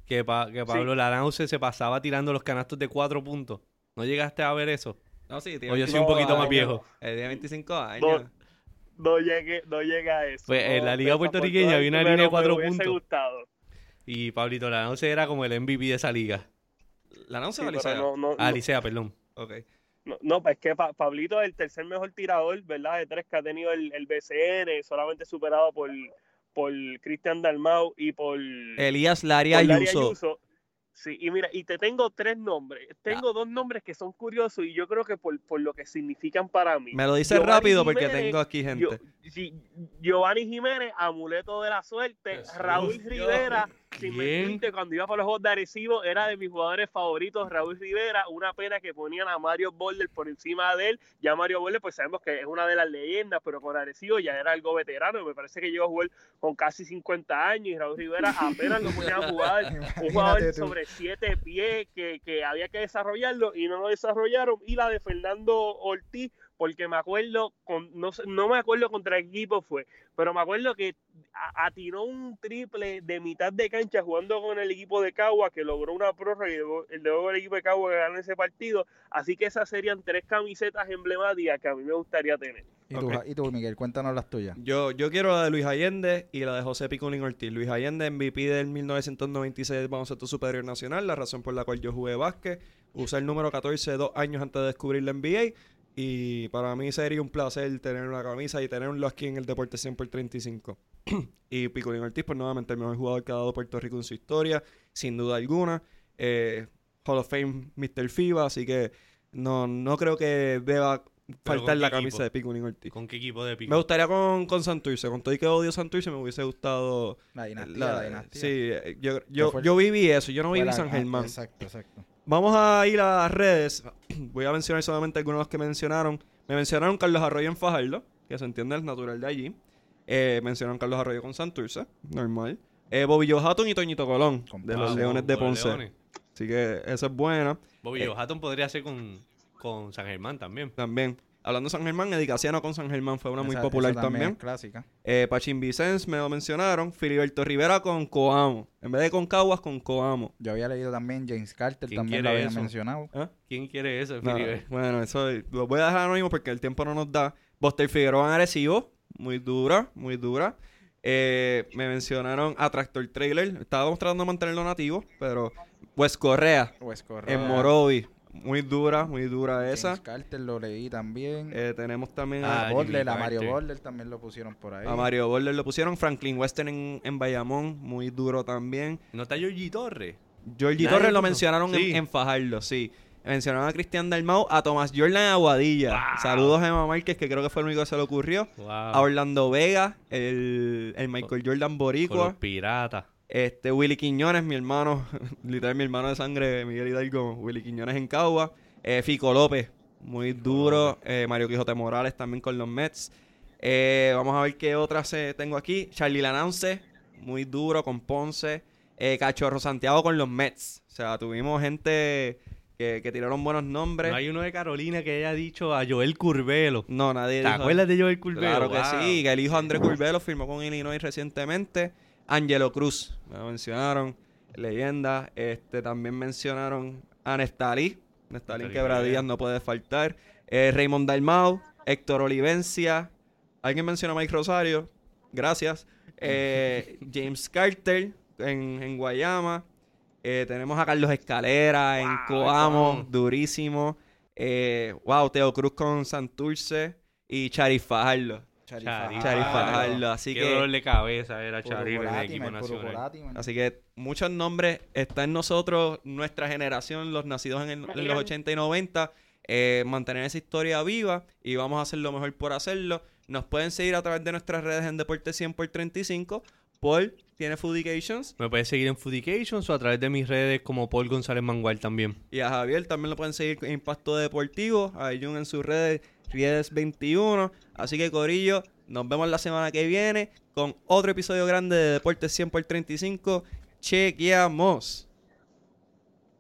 Speaker 4: Que, que Pablo sí. se pasaba tirando los canastos de cuatro puntos. ¿No llegaste a ver eso?
Speaker 1: No, sí,
Speaker 4: O yo soy un poquito más viejo.
Speaker 1: El día 25 años.
Speaker 3: No, llegué, no llega a eso.
Speaker 4: Pues en la liga puertorriqueña había una línea de cuatro puntos. Gustado. Y Pablito Lanauce era como el MVP de esa liga.
Speaker 1: ¿Lanauce o Alicea?
Speaker 4: No, no, Alicea, perdón.
Speaker 1: Ok.
Speaker 3: No, no, pues es que Pablito es el tercer mejor tirador, ¿verdad? De tres que ha tenido el, el BCN, solamente superado por, por Cristian Dalmau y por
Speaker 1: Elías Laria Ayuso.
Speaker 3: Sí, y mira, y te tengo tres nombres. Tengo dos nombres que son curiosos y yo creo que por, lo que significan para mí.
Speaker 1: Me lo dices rápido porque tengo aquí gente.
Speaker 3: Giovanni Jiménez, amuleto de la suerte. Raúl Rivera, sin cuando iba para los Juegos de Arecibo, era de mis jugadores favoritos, Raúl Rivera. Una pena que ponían a Mario Boulder por encima de él. Ya Mario Boulder, pues sabemos que es una de las leyendas, pero con Arecibo ya era algo veterano. Me parece que llegó a jugar con casi 50 años y Raúl Rivera apenas lo ponía a jugar. Un jugador sobre siete pies que, que había que desarrollarlo y no lo desarrollaron. Y la de Fernando Ortiz porque me acuerdo, con, no, no me acuerdo contra qué equipo fue, pero me acuerdo que atiró un triple de mitad de cancha jugando con el equipo de Cagua, que logró una prórroga y el el equipo de Cagua que ganó ese partido. Así que esas serían tres camisetas emblemáticas que a mí me gustaría tener.
Speaker 2: ¿Y tú, Miguel? Cuéntanos las tuyas.
Speaker 1: Yo, yo quiero la de Luis Allende y la de José Piculín Ortiz. Luis Allende, MVP del 1996 del baloncesto superior nacional, la razón por la cual yo jugué básquet. Usé el número 14 dos años antes de descubrir la NBA y para mí sería un placer tener una camisa y tenerlo aquí en el Deporte 100 por 35. y Picolín Ortiz, pues nuevamente el mejor jugador que ha dado Puerto Rico en su historia, sin duda alguna. Eh, Hall of Fame Mr. FIBA, así que no, no creo que deba faltar la camisa de Picolín Ortiz.
Speaker 4: ¿Con qué equipo de Pico?
Speaker 1: Me gustaría con, con Santurce. Con todo y que odio Santurce, me hubiese gustado.
Speaker 2: La dinastía. La, dinastía.
Speaker 1: Sí, eh, yo, yo, yo, viví eso. Yo no viví San Germán.
Speaker 2: Exacto, exacto.
Speaker 1: Vamos a ir a las redes. Voy a mencionar solamente algunos de los que mencionaron. Me mencionaron Carlos Arroyo en Fajardo, que se entiende el natural de allí. Eh, mencionaron Carlos Arroyo con Santurce, normal. Eh, Bobillo Hatton y Toñito Colón, de los Leones de Ponce. Así que esa es buena.
Speaker 4: Bobillo eh, Hatton podría ser con, con San Germán también.
Speaker 1: También. Hablando de San Germán, Edicasiano con San Germán fue una muy popular también.
Speaker 2: clásica.
Speaker 1: Eh, Pachín Vicens me lo mencionaron. Filiberto Rivera con Coamo. En vez de con Caguas, con Coamo.
Speaker 2: Yo había leído también James Carter, también lo había mencionado.
Speaker 4: ¿Ah? ¿Quién quiere eso,
Speaker 1: Bueno, eso lo voy a dejar anónimo porque el tiempo no nos da. Buster Figueroa en Arecibo. Muy dura, muy dura. Eh, me mencionaron a Tractor Trailer. Estábamos tratando de mantenerlo nativo, pero Wes Correa,
Speaker 2: Wes Correa.
Speaker 1: en Morovi. Muy dura, muy dura esa.
Speaker 2: James Carter lo leí también.
Speaker 1: Eh, tenemos también
Speaker 2: a, a a Mario Border también lo pusieron por ahí.
Speaker 1: A Mario Border lo pusieron. Franklin Western en, en Bayamón, muy duro también.
Speaker 4: ¿No está Georgie Torres?
Speaker 1: Georgie Torres lo mencionaron en, Fajardo, sí. Mencionaron a Cristian Dalmau, a Tomás Jordan en Aguadilla. Saludos a Emma Márquez, que creo que fue el único que se le ocurrió. A Orlando Vega, el, el Michael Jordan Boricua.
Speaker 4: pirata.
Speaker 1: Este, Willy Quiñones, mi hermano, literal mi hermano de sangre, Miguel Hidalgo, Willy Quiñones en Cagua. Eh, Fico López, muy duro. Eh, Mario Quijote Morales también con los Mets. Eh, vamos a ver qué otras tengo aquí. Charlie Lanance, muy duro con Ponce. Cachorro Santiago con los Mets. O sea, tuvimos gente que, tiraron buenos nombres.
Speaker 4: No hay uno de Carolina que haya dicho a Joel Curvelo.
Speaker 1: No, nadie
Speaker 4: ¿Te acuerdas de Joel Curvelo?
Speaker 1: Claro que sí, que el hijo Andrés Curvelo firmó con Illinois recientemente. Angelo Cruz, me mencionaron, leyenda. Este, también mencionaron a Nestalí. Nestalí Quebradillas no puede faltar. Eh, Raymond Dalmau, Héctor Olivencia. ¿Alguien mencionó a Mike Rosario? Gracias. Eh, James Carter en, Guayama. Eh, tenemos a Carlos Escalera en Coamo, durísimo. wow, Teo Cruz con Santurce y Charifarlo.
Speaker 4: Charifa, Así
Speaker 1: Qué
Speaker 4: que, dolor de cabeza era Charifa en el equipo nacional.
Speaker 1: Así que muchos nombres están en nosotros, nuestra generación, los nacidos en, los 80 y 90, eh, mantener esa historia viva y vamos a hacer lo mejor por hacerlo. Nos pueden seguir a través de nuestras redes en Deporte 100 por 35 por tiene Foodications.
Speaker 4: Me puedes seguir en Foodications o a través de mis redes como Paul González Mangual también.
Speaker 1: Y a Javier también lo pueden seguir en Impacto Deportivo, a Jun en sus redes Riedes21. Así que Corillo, nos vemos la semana que viene con otro episodio grande de Deportes 100 por 35. Chequeamos.